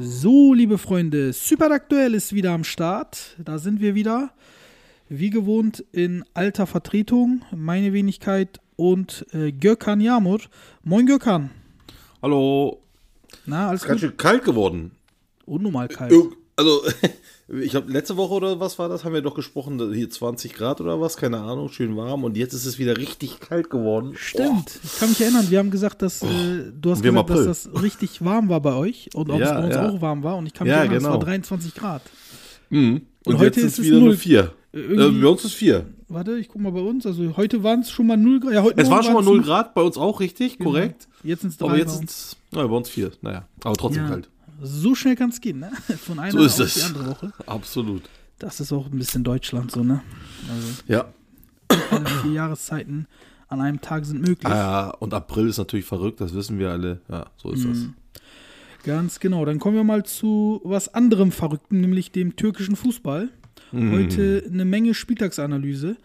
So, liebe Freunde, super aktuell ist wieder am Start. Da sind wir wieder. Wie gewohnt in alter Vertretung. Meine Wenigkeit und äh, Gökhan Yamur. Moin Gökhan. Hallo. Na, alles Ist ganz gut? schön kalt geworden. Unnormal kalt. Also, ich habe letzte Woche oder was war das, haben wir doch gesprochen, hier 20 Grad oder was, keine Ahnung, schön warm und jetzt ist es wieder richtig kalt geworden. Stimmt. Ich kann mich erinnern, wir haben gesagt, dass äh, du hast Wir gesagt, dass das richtig warm war bei euch und ob es Ja, bei uns ja. auch warm war. Und ich kann mich Ja, erinnern, es war genau. 23 Grad. Mhm. Und, Und heute jetzt ist es wieder null. nur vier. Äh, Äh, irgendwie- bei uns ist vier. Warte, ich guck mal bei uns. Also heute waren es schon mal 0 Grad. Ja, heute Es war schon mal waren's 0 null- Grad, bei uns auch richtig, Genau. korrekt. Jetzt sind es drei Aber jetzt bei sind uns. es, naja, bei uns vier. Naja, aber trotzdem Ja. kalt. So schnell kann es gehen, ne? Von einer So auf es. die andere Woche. Absolut. Das ist auch ein bisschen Deutschland so, ne? Also Ja. alle vier Jahreszeiten an einem Tag sind möglich. Ah, ja. Und April ist natürlich verrückt, das wissen wir alle. Ja, so ist Mhm. Ganz genau. Dann kommen wir mal zu was anderem Verrückten, nämlich dem türkischen Fußball. Mhm. Heute eine Menge Spieltagsanalyse.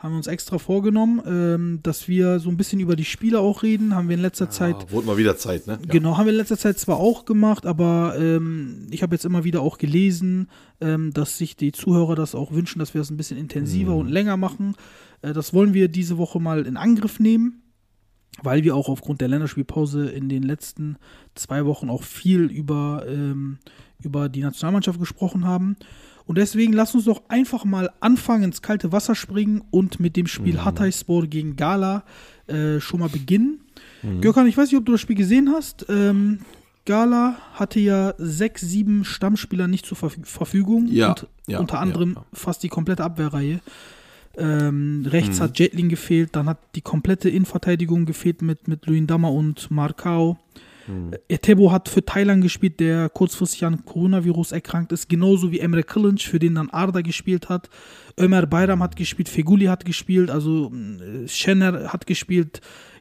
Haben wir uns extra vorgenommen, ähm, dass wir so ein bisschen über die Spiele auch reden. Haben wir in letzter. Zeit Ah, wurde mal wieder Zeit, ne? Ja. Genau, haben wir in letzter Zeit zwar auch gemacht, aber ähm, ich habe jetzt immer wieder auch gelesen, ähm, dass sich die Zuhörer das auch wünschen, dass wir das ein bisschen intensiver und länger machen. Äh, das wollen wir diese Woche mal in Angriff nehmen, weil wir auch aufgrund der Länderspielpause in den letzten zwei Wochen auch viel über, ähm, über die Nationalmannschaft gesprochen haben. Und deswegen lass uns doch einfach mal anfangen, ins kalte Wasser springen und mit dem Spiel Hatayspor gegen Gala äh, schon mal beginnen. Gökhan, ich weiß nicht, ob du das Spiel gesehen hast. Ähm, Gala hatte ja sechs, sieben Stammspieler nicht zur Verf Verfügung. Ja, und ja, unter anderem ja. fast die komplette Abwehrreihe. Ähm, rechts Mhm. hat Jetling gefehlt, dann hat die komplette Innenverteidigung gefehlt mit, mit Luindama und Marcao. Mhm. Etebo hat für Thailand gespielt, der kurzfristig an Coronavirus erkrankt ist, genauso wie Emre Kılınç, für den dann Arda gespielt hat. Ömer Bayram hat gespielt, Feguli hat gespielt, also äh, Schenner hat gespielt,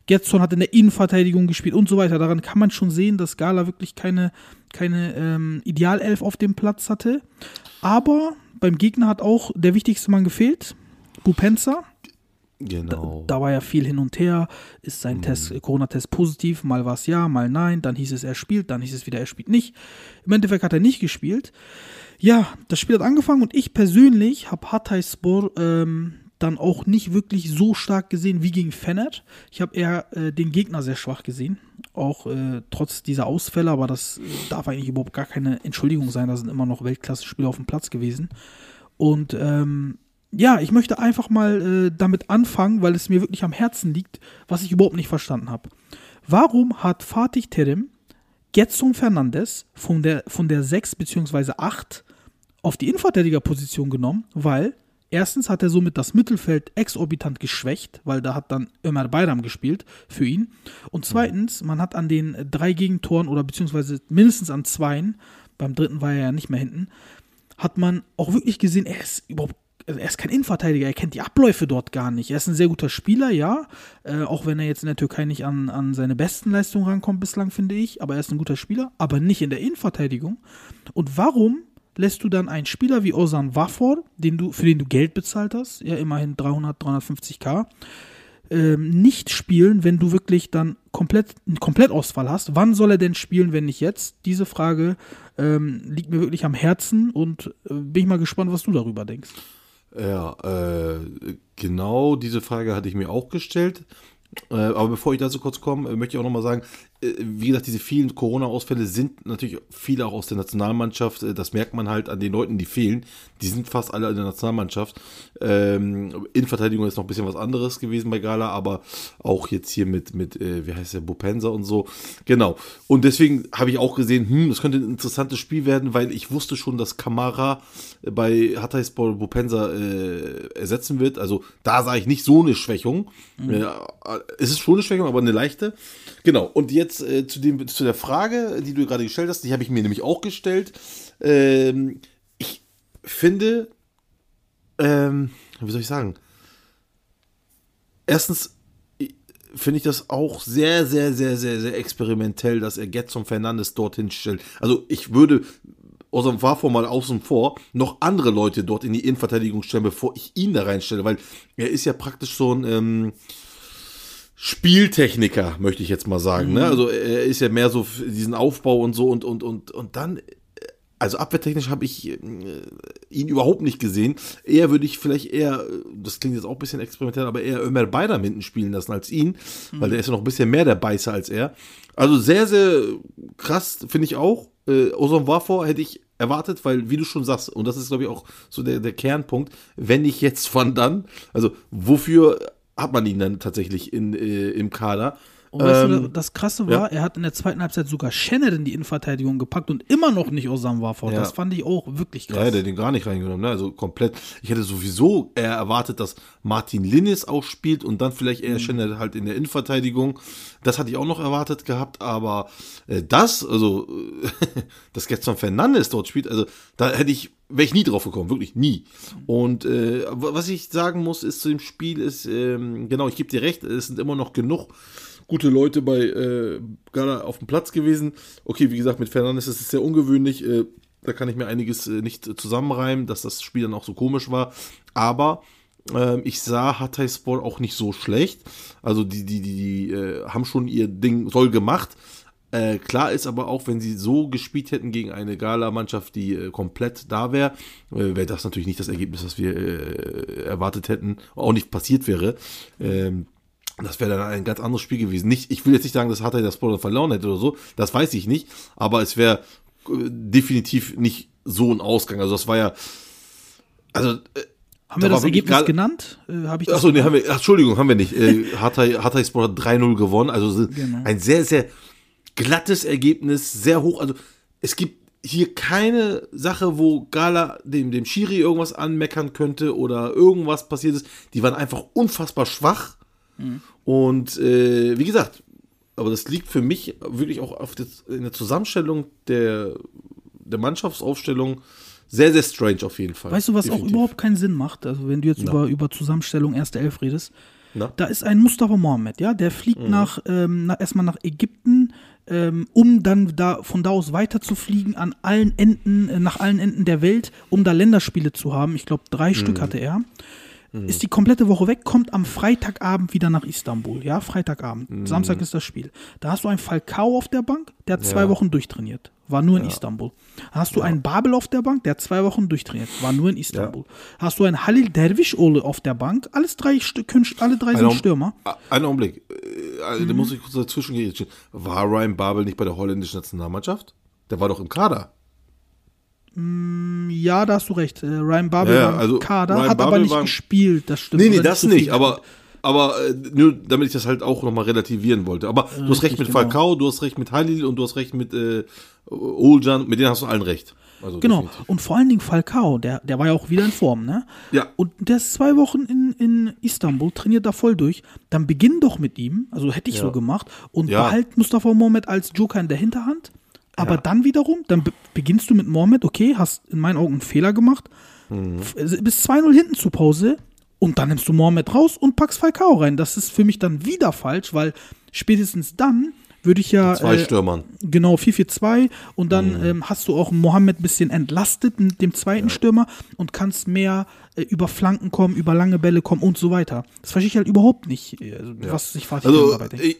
Getson hat in der Innenverteidigung gespielt und so weiter. Daran kann man schon sehen, dass Gala wirklich keine, keine ähm, Idealelf auf dem Platz hatte. Aber beim Gegner hat auch der wichtigste Mann gefehlt, Bupenza. Genau. Da war ja viel hin und her. Ist sein Test, äh, Corona-Test positiv? Mal war es ja, mal nein. Dann hieß es, er spielt, dann hieß es wieder, er spielt nicht. Im Endeffekt hat er nicht gespielt. Ja, das Spiel hat angefangen und ich persönlich habe Hatayspor ähm, dann auch nicht wirklich so stark gesehen wie gegen Fener. Ich habe eher äh, den Gegner sehr schwach gesehen. Auch äh, trotz dieser Ausfälle, aber das äh, darf eigentlich überhaupt gar keine Entschuldigung sein. Da sind immer noch Weltklasse-Spieler auf dem Platz gewesen. Und ähm, ja, ich möchte einfach mal äh, damit anfangen, weil es mir wirklich am Herzen liegt, was ich überhaupt nicht verstanden habe. Warum hat Fatih Terim Getson Fernandes von der, von der 6 bzw. 8 auf die Innenverteidigerposition genommen? Weil erstens hat er somit das Mittelfeld exorbitant geschwächt, weil da hat dann Ömer Bayram gespielt für ihn. Und zweitens, man hat an den drei Gegentoren oder beziehungsweise mindestens an zweien, beim dritten war er ja nicht mehr hinten, hat man auch wirklich gesehen, er ist überhaupt, er ist kein Innenverteidiger, er kennt die Abläufe dort gar nicht. Er ist ein sehr guter Spieler, ja, äh, auch wenn er jetzt in der Türkei nicht an, an seine besten Leistungen rankommt bislang, finde ich, aber er ist ein guter Spieler, aber nicht in der Innenverteidigung. Und warum lässt du dann einen Spieler wie Ozan Wafor, den du, für den du Geld bezahlt hast, ja immerhin 300, 350k, ähm, nicht spielen, wenn du wirklich dann komplett einen Komplettausfall hast. Wann soll er denn spielen, wenn nicht jetzt? Diese Frage ähm, liegt mir wirklich am Herzen und äh, bin ich mal gespannt, was du darüber denkst. Ja, äh, genau diese Frage hatte ich mir auch gestellt. Äh, aber bevor ich dazu kurz komme, äh, möchte ich auch nochmal sagen, wie gesagt, diese vielen Corona-Ausfälle sind natürlich viele auch aus der Nationalmannschaft. Äh, das merkt man halt an den Leuten, die fehlen. Die sind fast alle in der Nationalmannschaft. Ähm, Innenverteidigung ist noch ein bisschen was anderes gewesen bei Gala, aber auch jetzt hier mit, mit äh, wie heißt der, Bupensa und so. Genau. Und deswegen habe ich auch gesehen, hm, das könnte ein interessantes Spiel werden, weil ich wusste schon, dass Kamara äh, bei Hatayspor Bupensa äh, ersetzen wird. Also da sah ich nicht so eine Schwächung. Äh, es ist schon eine Schwächung, aber eine leichte. Genau. Und jetzt äh, zu, dem, zu der Frage, die du gerade gestellt hast, die habe ich mir nämlich auch gestellt. Ähm, ich finde, ähm, wie soll ich sagen? Erstens finde ich das auch sehr, sehr, sehr, sehr, sehr experimentell, dass er Getson Fernandes dorthin stellt. Also ich würde aus dem Wafo mal außen vor noch andere Leute dort in die Innenverteidigung stellen, bevor ich ihn da reinstelle, weil er ist ja praktisch so ein ähm, Spieltechniker, möchte ich jetzt mal sagen. Ne? Also er ist ja mehr so für diesen Aufbau und so und und und und dann äh, also abwehrtechnisch habe ich äh, ihn überhaupt nicht gesehen. Eher würde ich vielleicht eher, das klingt jetzt auch ein bisschen experimentell, aber eher Ömer Beidam hinten spielen lassen als ihn, weil der ist ja noch ein bisschen mehr der Beißer als er. Also sehr, sehr krass, finde ich auch. Äh, Ozon Wafor hätte ich erwartet, weil, wie du schon sagst, und das ist, glaube ich, auch so der, der Kernpunkt, wenn nicht jetzt, wann dann? Also, wofür hat man ihn dann tatsächlich in, äh, im Kader? Und weißt Ähm, du, das Krasse war, ja. er hat in der zweiten Halbzeit sogar Schenner in die Innenverteidigung gepackt und immer noch nicht Osam war vor. Ja. Das fand ich auch wirklich krass. Ja, der hat den gar nicht reingenommen, ne? Also komplett. Ich hätte sowieso eher erwartet, dass Martin Linnes auch spielt und dann vielleicht eher Schenner halt in der Innenverteidigung. Das hatte ich auch noch erwartet gehabt, aber äh, das, also, dass Gerson Fernandes dort spielt, also da hätte ich, wäre ich nie drauf gekommen, wirklich nie. Und äh, wa- was ich sagen muss, ist zu dem Spiel, ist, ähm, genau, ich gebe dir recht, es sind immer noch genug gute Leute bei äh, Gala auf dem Platz gewesen. Okay, wie gesagt, mit Fernandes ist es sehr ungewöhnlich. Äh, da kann ich mir einiges äh, nicht zusammenreimen, dass das Spiel dann auch so komisch war. Aber ähm, ich sah Hatayspor auch nicht so schlecht. Also die, die, die, die äh, haben schon ihr Ding soll gemacht. Äh, klar ist aber auch, wenn sie so gespielt hätten gegen eine Gala-Mannschaft, die äh, komplett da wäre, äh, wäre das natürlich nicht das Ergebnis, das wir äh, erwartet hätten, auch nicht passiert wäre. Ähm, das wäre dann ein ganz anderes Spiel gewesen. Nicht, ich will jetzt nicht sagen, dass Hatay das Sport verloren hätte oder so, das weiß ich nicht, aber es wäre äh, definitiv nicht so ein Ausgang. Also das war ja, also äh, Haben da wir das Ergebnis gerade- genannt? Äh, Hab ich das Achso, nee, haben wir, ach, Entschuldigung, haben wir nicht. Äh, Hatay, Hatay Sport hat 3-0 gewonnen, also so Genau. ein sehr, sehr glattes Ergebnis, sehr hoch. Also es gibt hier keine Sache, wo Gala dem, dem Schiri irgendwas anmeckern könnte oder irgendwas passiert ist. Die waren einfach unfassbar schwach. Und äh, wie gesagt, aber das liegt für mich wirklich auch auf das, in der Zusammenstellung der, der Mannschaftsaufstellung sehr, sehr strange auf jeden Fall. Weißt du, was auch Definitiv. überhaupt keinen Sinn macht? Also, wenn du jetzt Na. über, über Zusammenstellung erste Elf redest. Na? Da ist ein Mustafa Mohammed, ja, der fliegt Mhm. nach, ähm, nach, erstmal nach Ägypten, ähm, um dann da von da aus weiter zu fliegen an allen Enden, äh, nach allen Enden der Welt, um da Länderspiele zu haben. Ich glaube, drei Mhm. Stück hatte er. Ist die komplette Woche weg, kommt am Freitagabend wieder nach Istanbul. Ja, Freitagabend. Mhm. Samstag ist das Spiel. Da hast du einen Falcao auf der Bank, der hat zwei Ja. Wochen durchtrainiert. War nur in Istanbul. Hast du einen Babel auf der Bank, der hat zwei Wochen durchtrainiert. War nur in Istanbul. Hast du einen Halil Derwisch-Ole auf der Bank. Alles drei, alle drei sind Stürmer. Einen Augenblick. Äh, also, Da muss ich kurz dazwischen gehen. War Ryan Babel nicht bei der holländischen Nationalmannschaft? Der war doch im Kader. Ja, da hast du recht. Äh, Ryan Babel Ja, war also Kader, Ryan hat aber Babel nicht war- gespielt. Das stimmt. Nee, nee, Oder das nicht. viel Aber, aber äh, nur damit ich das halt auch nochmal relativieren wollte. Aber du hast recht mit genau. Falcao, du hast recht mit Halil und du hast recht mit äh, Oljan. Mit denen hast du allen recht. Also Genau. definitiv. Und vor allen Dingen Falcao, der, der war ja auch wieder in Form, ne? Ja. Und der ist zwei Wochen in, in Istanbul, trainiert da voll durch. Dann beginn doch mit ihm, also hätte ich Ja. so gemacht, und Ja. behalt Mustafa Mohamed als Joker in der Hinterhand. Aber Ja. dann wiederum, dann be beginnst du mit Mohamed, okay, hast in meinen Augen einen Fehler gemacht, Mhm. Äh, bis 2-0 hinten zur Pause und dann nimmst du Mohamed raus und packst Falcao rein. Das ist für mich dann wieder falsch, weil spätestens dann würde ich ja Zwei äh, Stürmern. Genau, 4-4-2 und dann Mhm. ähm, hast du auch Mohammed ein bisschen entlastet mit dem zweiten Stürmer und kannst mehr äh, über Flanken kommen, über lange Bälle kommen und so weiter. Das verstehe ich halt überhaupt nicht, äh, was sich Fatih Also, dabei denkt.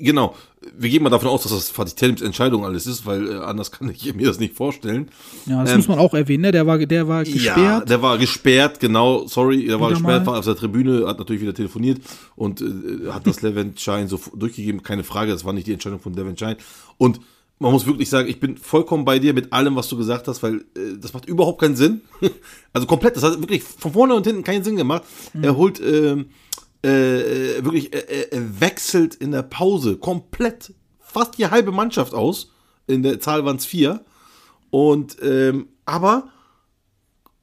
Äh, genau. Wir gehen mal davon aus, dass das Fatih Telims Entscheidung alles ist, weil äh, anders kann ich mir das nicht vorstellen. Ja, das ähm, muss man auch erwähnen, ne? Der war, der war Ja, gesperrt. der war gesperrt, genau, sorry, der war Wieder gesperrt, mal. war auf der Tribüne, hat natürlich wieder telefoniert und äh, hat das Levent-Schein so durchgegeben, keine Frage, das war nicht die Entscheidung von Levent-Schein. Und man muss wirklich sagen, ich bin vollkommen bei dir mit allem, was du gesagt hast, weil äh, das macht überhaupt keinen Sinn. also komplett, das hat wirklich von vorne und hinten keinen Sinn gemacht. Er holt ähm, äh, wirklich, er, er wechselt in der Pause komplett fast die halbe Mannschaft aus. In der Zahl waren es vier. Und ähm, aber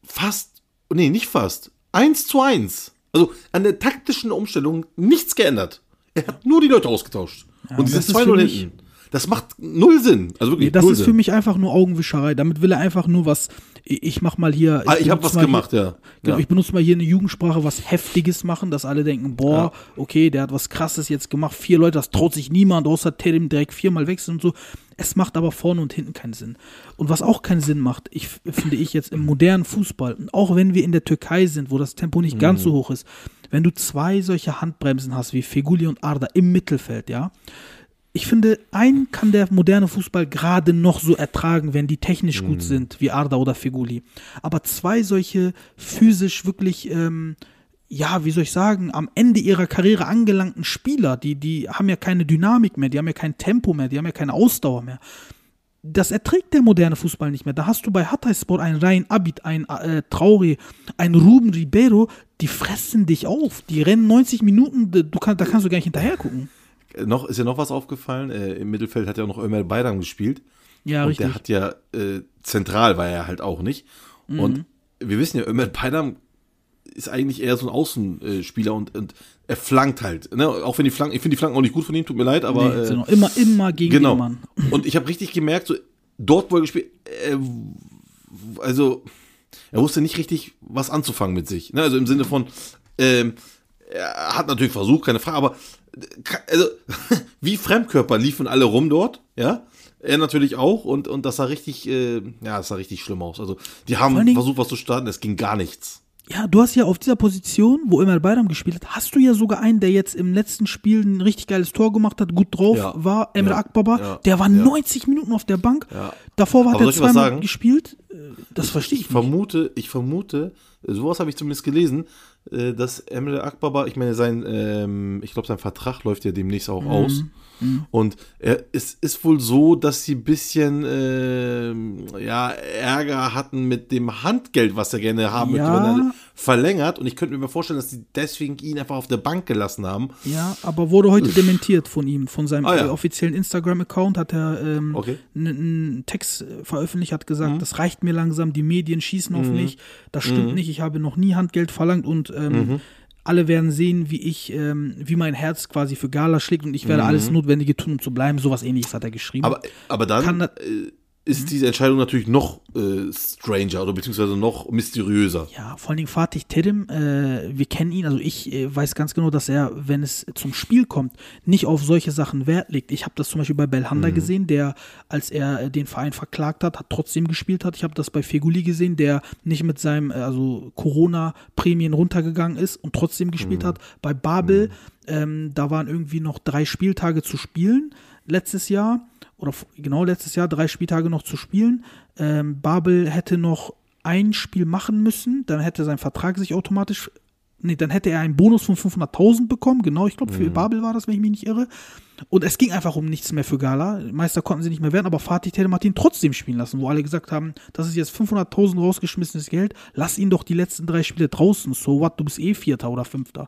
fast, nee, nicht fast, eins zu eins. Also an der taktischen Umstellung nichts geändert. Er hat nur die Leute ausgetauscht. und die das sind ist für 2-0 mich- hinten. Das macht null Sinn. Also wirklich Nee, das ist Sinn. für mich einfach nur Augenwischerei. Damit will er einfach nur was. Ich ich mach mal hier. Ah, ich habe was gemacht, hier, ja. Genau, ja. ich benutze mal hier eine Jugendsprache, was Heftiges machen, dass alle denken, boah, okay, der hat was Krasses jetzt gemacht. Vier Leute, das traut sich niemand, außer Terim direkt viermal wechseln und so. Es macht aber vorne und hinten keinen Sinn. Und was auch keinen Sinn macht, ich finde ich jetzt im modernen Fußball, auch wenn wir in der Türkei sind, wo das Tempo nicht ganz Mhm. so hoch ist, wenn du zwei solche Handbremsen hast wie Feguli und Arda im Mittelfeld, ja, ich finde, einen kann der moderne Fußball gerade noch so ertragen, wenn die technisch Mhm. gut sind, wie Arda oder Feguli. Aber zwei solche physisch wirklich, ähm, ja, wie soll ich sagen, am Ende ihrer Karriere angelangten Spieler, die, die haben ja keine Dynamik mehr, die haben ja kein Tempo mehr, die haben ja keine Ausdauer mehr. Das erträgt der moderne Fußball nicht mehr. Da hast du bei Hatayspor einen Rhein Abid, einen äh, Traore, einen Ruben Ribeiro, die fressen dich auf. Die rennen 90 Minuten, du kann, da kannst du gar nicht hinterher gucken. Noch ist ja noch was aufgefallen. Äh, Im Mittelfeld hat ja auch noch Ömer Beidam gespielt. Ja, und richtig. der hat ja äh, zentral war er halt auch nicht. Mhm. Und wir wissen ja, Ömer Beidam ist eigentlich eher so ein Außenspieler und, und er flankt halt. Ne? Auch wenn die Flanken, ich finde die Flanken auch nicht gut von ihm, tut mir leid, aber nee, noch immer, immer gegen genau. den Mann. Und ich habe richtig gemerkt, so dort, wo er gespielt, äh, also er wusste nicht richtig, was anzufangen mit sich. Ne? Also im Sinne von, ähm, er hat natürlich versucht, keine Frage, aber äh, also, wie Fremdkörper liefen alle rum dort, ja. Er natürlich auch und, und das sah richtig, äh, ja, das sah richtig schlimm aus. Also, die haben Dingen- versucht, was zu starten, es ging gar nichts. Ja, du hast ja auf dieser Position, wo Ömer Bayram gespielt hat, hast du ja sogar einen, der jetzt im letzten Spiel ein richtig geiles Tor gemacht hat, gut drauf Ja. war, Emre Ja. Akbaba. Ja. Der war Ja. 90 Minuten auf der Bank. Ja. Davor war was zweimal gespielt. Äh, Das verstehe ich Ich nicht. vermute, ich vermute, sowas habe ich zumindest gelesen, dass Emre Akbaba, ich meine, sein, ähm, ich glaube, sein Vertrag läuft ja demnächst Mhm. auch aus. Und er, es ist wohl so, dass sie ein bisschen ähm, ja, Ärger hatten mit dem Handgeld, was er gerne haben möchte, Ja. wenn er verlängert. Und ich könnte mir vorstellen, dass sie deswegen ihn einfach auf der Bank gelassen haben. Ja, aber wurde heute dementiert von ihm, von seinem Ah, ja. äh, offiziellen Instagram-Account hat er ähm, Okay. Mhm. einen Text äh, veröffentlicht, hat gesagt, das reicht mir langsam, die Medien schießen auf mich, das stimmt nicht, ich habe noch nie Handgeld verlangt und ähm, Mhm. alle werden sehen, wie ich, ähm, wie mein Herz quasi für Gala schlägt und ich werde alles Notwendige tun, um zu bleiben. Sowas ähnliches hat er geschrieben. Mhm. Aber, aber dann Kann äh, ist diese Entscheidung natürlich noch äh, stranger oder beziehungsweise noch mysteriöser. Ja, vor allen Dingen Fatih Terim, äh, wir kennen ihn, also ich äh, weiß ganz genau, dass er, wenn es zum Spiel kommt, nicht auf solche Sachen Wert legt. Ich habe das zum Beispiel bei Belhanda gesehen, der, als er äh, den Verein verklagt hat, hat trotzdem gespielt hat. Ich habe das bei Feguli gesehen, der nicht mit seinem, äh, also Corona-Prämien runtergegangen ist und trotzdem gespielt hat. Bei Babel, ähm, da waren irgendwie noch drei Spieltage zu spielen letztes Jahr oder genau letztes Jahr drei Spieltage noch zu spielen. Ähm, Babel hätte noch ein Spiel machen müssen, dann hätte sein Vertrag sich automatisch, nee, dann hätte er einen Bonus von 500.000 bekommen, genau, ich glaube für Babel war das, wenn ich mich nicht irre. Und es ging einfach um nichts mehr für Gala. Meister konnten sie nicht mehr werden, aber Fatih Terim hat ihn trotzdem spielen lassen, wo alle gesagt haben, das ist jetzt 500.000 rausgeschmissenes Geld, lass ihn doch die letzten drei Spiele draußen, so what, du bist eh Vierter oder Fünfter.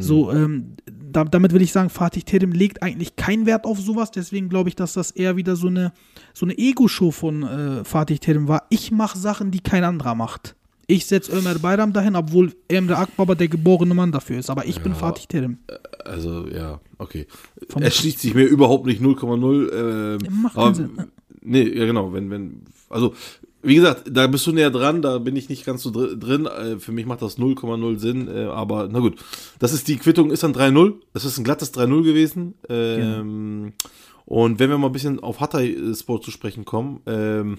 So, ähm, da, damit will ich sagen, Fatih Terim legt eigentlich keinen Wert auf sowas, deswegen glaube ich, dass das eher wieder so eine, so eine Ego-Show von äh, Fatih Terim war. Ich mache Sachen, die kein anderer macht. Ich setze Ömer Bayram dahin, obwohl Emre Akbaba der geborene Mann dafür ist, aber ich bin Fatih Terim. Also, ja, okay. Vom- er schließt sich mir überhaupt nicht 0,0. Ähm, Macht aber, Sinn, ne? Nee, ja, genau. Wenn, wenn, also, wie gesagt, da bist du näher dran, da bin ich nicht ganz so dr drin. Äh, für mich macht das 0,0 Sinn, äh, aber na gut. Das ist die Quittung, ist dann 3-0. Es ist ein glattes 3-0 gewesen. Ähm, Und wenn wir mal ein bisschen auf Hatay äh, Sport zu sprechen kommen, ähm,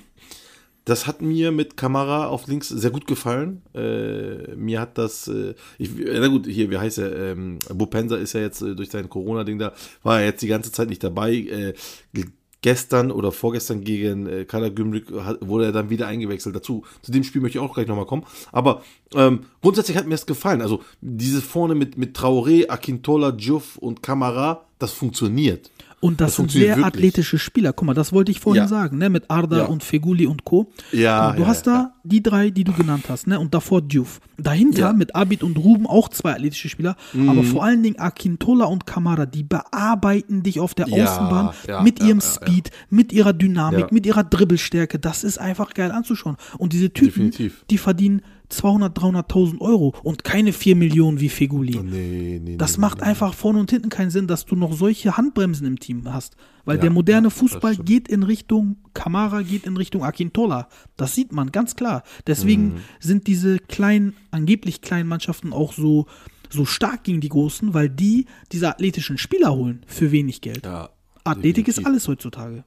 das hat mir mit Kamera auf links sehr gut gefallen. Äh, mir hat das, äh, ich, na gut, hier, wie heißt er? Ähm, Bupensa ist ja jetzt äh, durch sein Corona-Ding da, war er jetzt die ganze Zeit nicht dabei. Äh, ge- gestern oder vorgestern gegen äh, Karagümrük hat- wurde er dann wieder eingewechselt. Dazu, zu dem Spiel möchte ich auch gleich nochmal kommen. Aber ähm, grundsätzlich hat mir das gefallen. Also diese vorne mit, mit Traoré, Akintola, Diouf und Kamera, das funktioniert. Und das, Das sind sehr wirklich. athletische Spieler. Guck mal, das wollte ich vorhin Ja. sagen, ne? Mit Arda Ja. und Feguli und Co. Ja, mal, du hast da die drei, die du genannt hast, ne? Und davor Diouf. Dahinter mit Abid und Ruben auch zwei athletische Spieler, Mhm. aber vor allen Dingen Akintola und Kamara, die bearbeiten dich auf der Außenbahn mit ihrem. Speed, mit ihrer Dynamik, mit ihrer Dribbelstärke. Das ist einfach geil anzuschauen. Und diese Typen, Definitiv. die verdienen 200, 300.000 Euro und keine 4 Millionen wie Feguli. Nee, nee, Das nee, macht einfach vorne und hinten keinen Sinn, dass du noch solche Handbremsen im Team hast. Weil Ja, der moderne Fußball geht in Richtung, Kamara geht in Richtung Akintola. Das sieht man ganz klar. Deswegen Mhm. sind diese kleinen, angeblich kleinen Mannschaften auch so, so stark gegen die großen, weil die diese athletischen Spieler holen für wenig Geld. Ja, Athletik ist definitiv. alles heutzutage.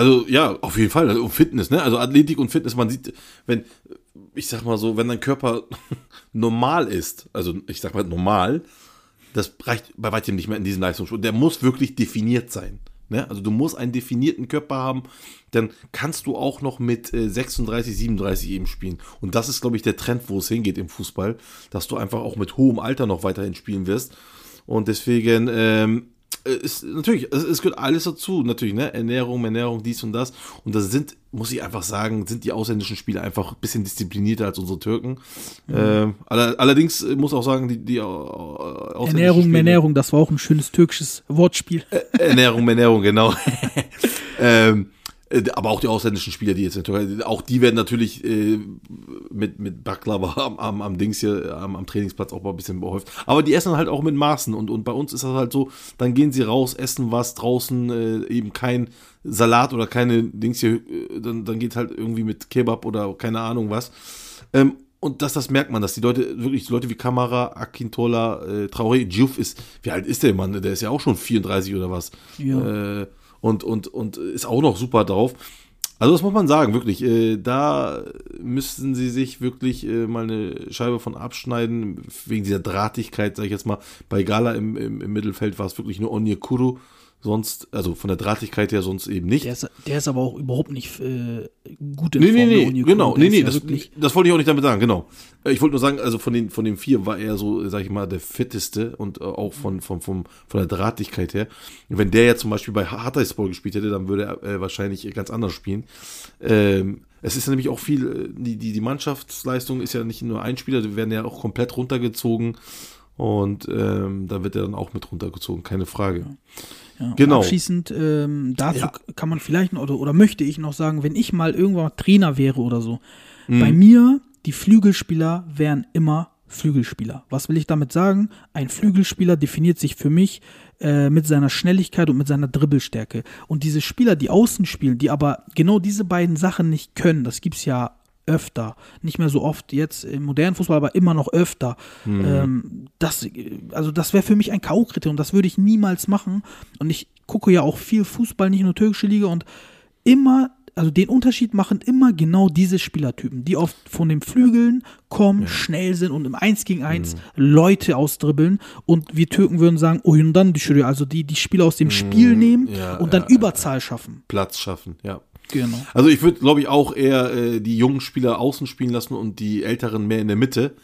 Also ja, auf jeden Fall. Also, und Fitness, ne? Also Athletik und Fitness, man sieht, wenn, ich sag mal so, wenn dein Körper normal ist, also ich sag mal normal, das reicht bei weitem nicht mehr in diesem Leistungssport. Der muss wirklich definiert sein. Ne? Also du musst einen definierten Körper haben, dann kannst du auch noch mit äh, 36, 37 eben spielen. Und das ist, glaube ich, der Trend, wo es hingeht im Fußball, dass du einfach auch mit hohem Alter noch weiterhin spielen wirst. Und deswegen ähm, äh, ist natürlich, es, es gehört alles dazu, natürlich, ne? Ernährung, Ernährung, dies und das. Und das sind, muss ich einfach sagen, sind die ausländischen Spieler einfach ein bisschen disziplinierter als unsere Türken. Ähm, aller, allerdings äh, muss auch sagen, die, die äh, ausländischen Ernährung, Spieler- Ernährung, das war auch ein schönes türkisches Wortspiel. Ernährung, Ernährung, genau. ähm, äh, aber auch die ausländischen Spieler, die jetzt in der Türkei, auch die werden natürlich äh, mit, mit Baklava am, am, am Dings hier, am, am Trainingsplatz auch mal ein bisschen behäuft. Aber die essen halt auch mit Maßen und, und bei uns ist das halt so, dann gehen sie raus, essen was draußen, äh, eben kein Salat oder keine Dings hier, äh, dann, dann geht halt irgendwie mit Kebab oder keine Ahnung was. Ähm, und das, das merkt man, dass die Leute, wirklich Leute wie Kamara, Akintola, äh, Traoré, Diouf ist, wie alt ist der Mann? Der ist ja auch schon 34 oder was. Ja. Äh, und, und, und ist auch noch super drauf. Also das muss man sagen, wirklich. Äh, da müssten sie sich wirklich äh, mal eine Scheibe von abschneiden, wegen dieser Drahtigkeit, sag ich jetzt mal. Bei Gala im, im, im Mittelfeld war es wirklich nur Onyekuru, sonst, also von der Drahtigkeit her sonst eben nicht. Der ist, der ist aber auch überhaupt nicht äh, gut in Nee, nee, Form, der nee, Onyekuru. genau, nee, nee, ja das, das wollte ich auch nicht damit sagen, genau. Äh, Ich wollte nur sagen, also von den, von den vier war er so, sag ich mal, der fitteste und äh, auch von, von, von, von der Drahtigkeit her. Wenn der jetzt zum Beispiel bei Hatayspor gespielt hätte, dann würde er äh, wahrscheinlich ganz anders spielen. Ähm, es ist ja nämlich auch viel, äh, die, die, die Mannschaftsleistung ist ja nicht nur ein Spieler, die werden ja auch komplett runtergezogen und ähm, da wird er dann auch mit runtergezogen, keine Frage. ja. Genau. Und abschließend, ähm, dazu Ja. kann man vielleicht noch, oder, oder möchte ich noch sagen, wenn ich mal irgendwann Trainer wäre oder so, Mhm. bei mir, die Flügelspieler wären immer Flügelspieler. Was will ich damit sagen? Ein Flügelspieler definiert sich für mich äh, mit seiner Schnelligkeit und mit seiner Dribbelstärke. Und diese Spieler, die außen spielen, die aber genau diese beiden Sachen nicht können, das gibt's ja öfter, nicht mehr so oft jetzt im modernen Fußball, aber immer noch öfter. Ähm, das, also das wäre für mich ein K.O.-Kriterium, das würde ich niemals machen. Und ich gucke ja auch viel Fußball, nicht nur türkische Liga und immer, also den Unterschied machen immer genau diese Spielertypen, die oft von den Flügeln kommen, schnell sind und im 1 gegen 1 Leute ausdribbeln. Und wir Türken würden sagen, oh, und dann die also die die Spieler aus dem Spiel nehmen ja, und dann ja, ja, Überzahl schaffen. Platz schaffen, ja. Genau. Also ich würde, glaube ich, auch eher äh, die jungen Spieler außen spielen lassen und die älteren mehr in der Mitte,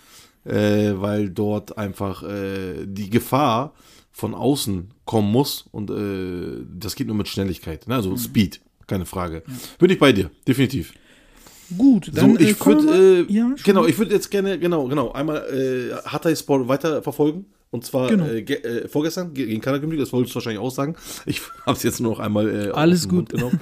äh, weil dort einfach äh, die Gefahr von außen kommen muss und äh, das geht nur mit Schnelligkeit, ne? also Speed, keine Frage. Bin ich bei dir, definitiv. Gut, dann so, ich wir würde, äh, ja, genau, ich würde jetzt gerne, genau, genau, einmal äh, Hatay Sport weiter verfolgen. Und zwar Genau. äh, ge- äh, vorgestern ge- gegen Karagümrük, das wolltest du wahrscheinlich auch sagen. Ich habe es jetzt nur noch einmal äh, Alles gut. Genommen.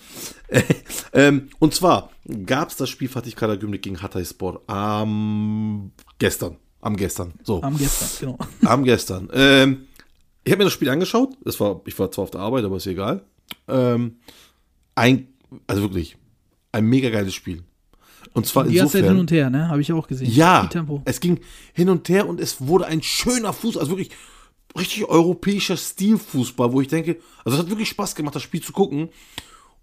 ähm, und zwar gab es das Spiel Fatih Karagümrük gegen Hatay Sport am gestern. Am gestern. So. am gestern, genau. Am gestern. Ähm, ich habe mir das Spiel angeschaut. Das war, ich war zwar auf der Arbeit, aber ist egal. Ähm, ein, also wirklich, ein mega geiles Spiel. Und zwar Die ganze Zeit hin insofern. und her, ne? Habe ich auch gesehen. Ja, es ging hin und her und es wurde ein schöner Fuß, also wirklich richtig europäischer Stilfußball, wo ich denke, also es hat wirklich Spaß gemacht, das Spiel zu gucken.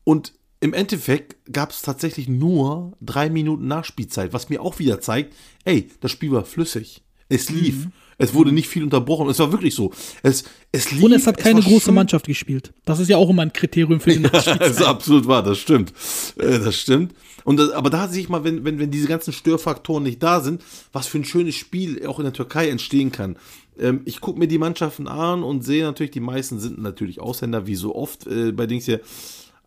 Und im Endeffekt gab es tatsächlich nur drei Minuten Nachspielzeit, was mir auch wieder zeigt, ey, das Spiel war flüssig. Es lief. Es wurde nicht viel unterbrochen. Es war wirklich so. Es, es lief. Und es hat keine war große schön. Mannschaft gespielt. Das ist ja auch immer ein Kriterium für den Das ist absolut wahr, das stimmt. Äh, Das stimmt. Und aber da sehe ich mal, wenn, wenn, wenn diese ganzen Störfaktoren nicht da sind, was für ein schönes Spiel auch in der Türkei entstehen kann. Ähm, ich gucke mir die Mannschaften an und sehe natürlich, die meisten sind natürlich Ausländer, wie so oft äh, bei Dings hier.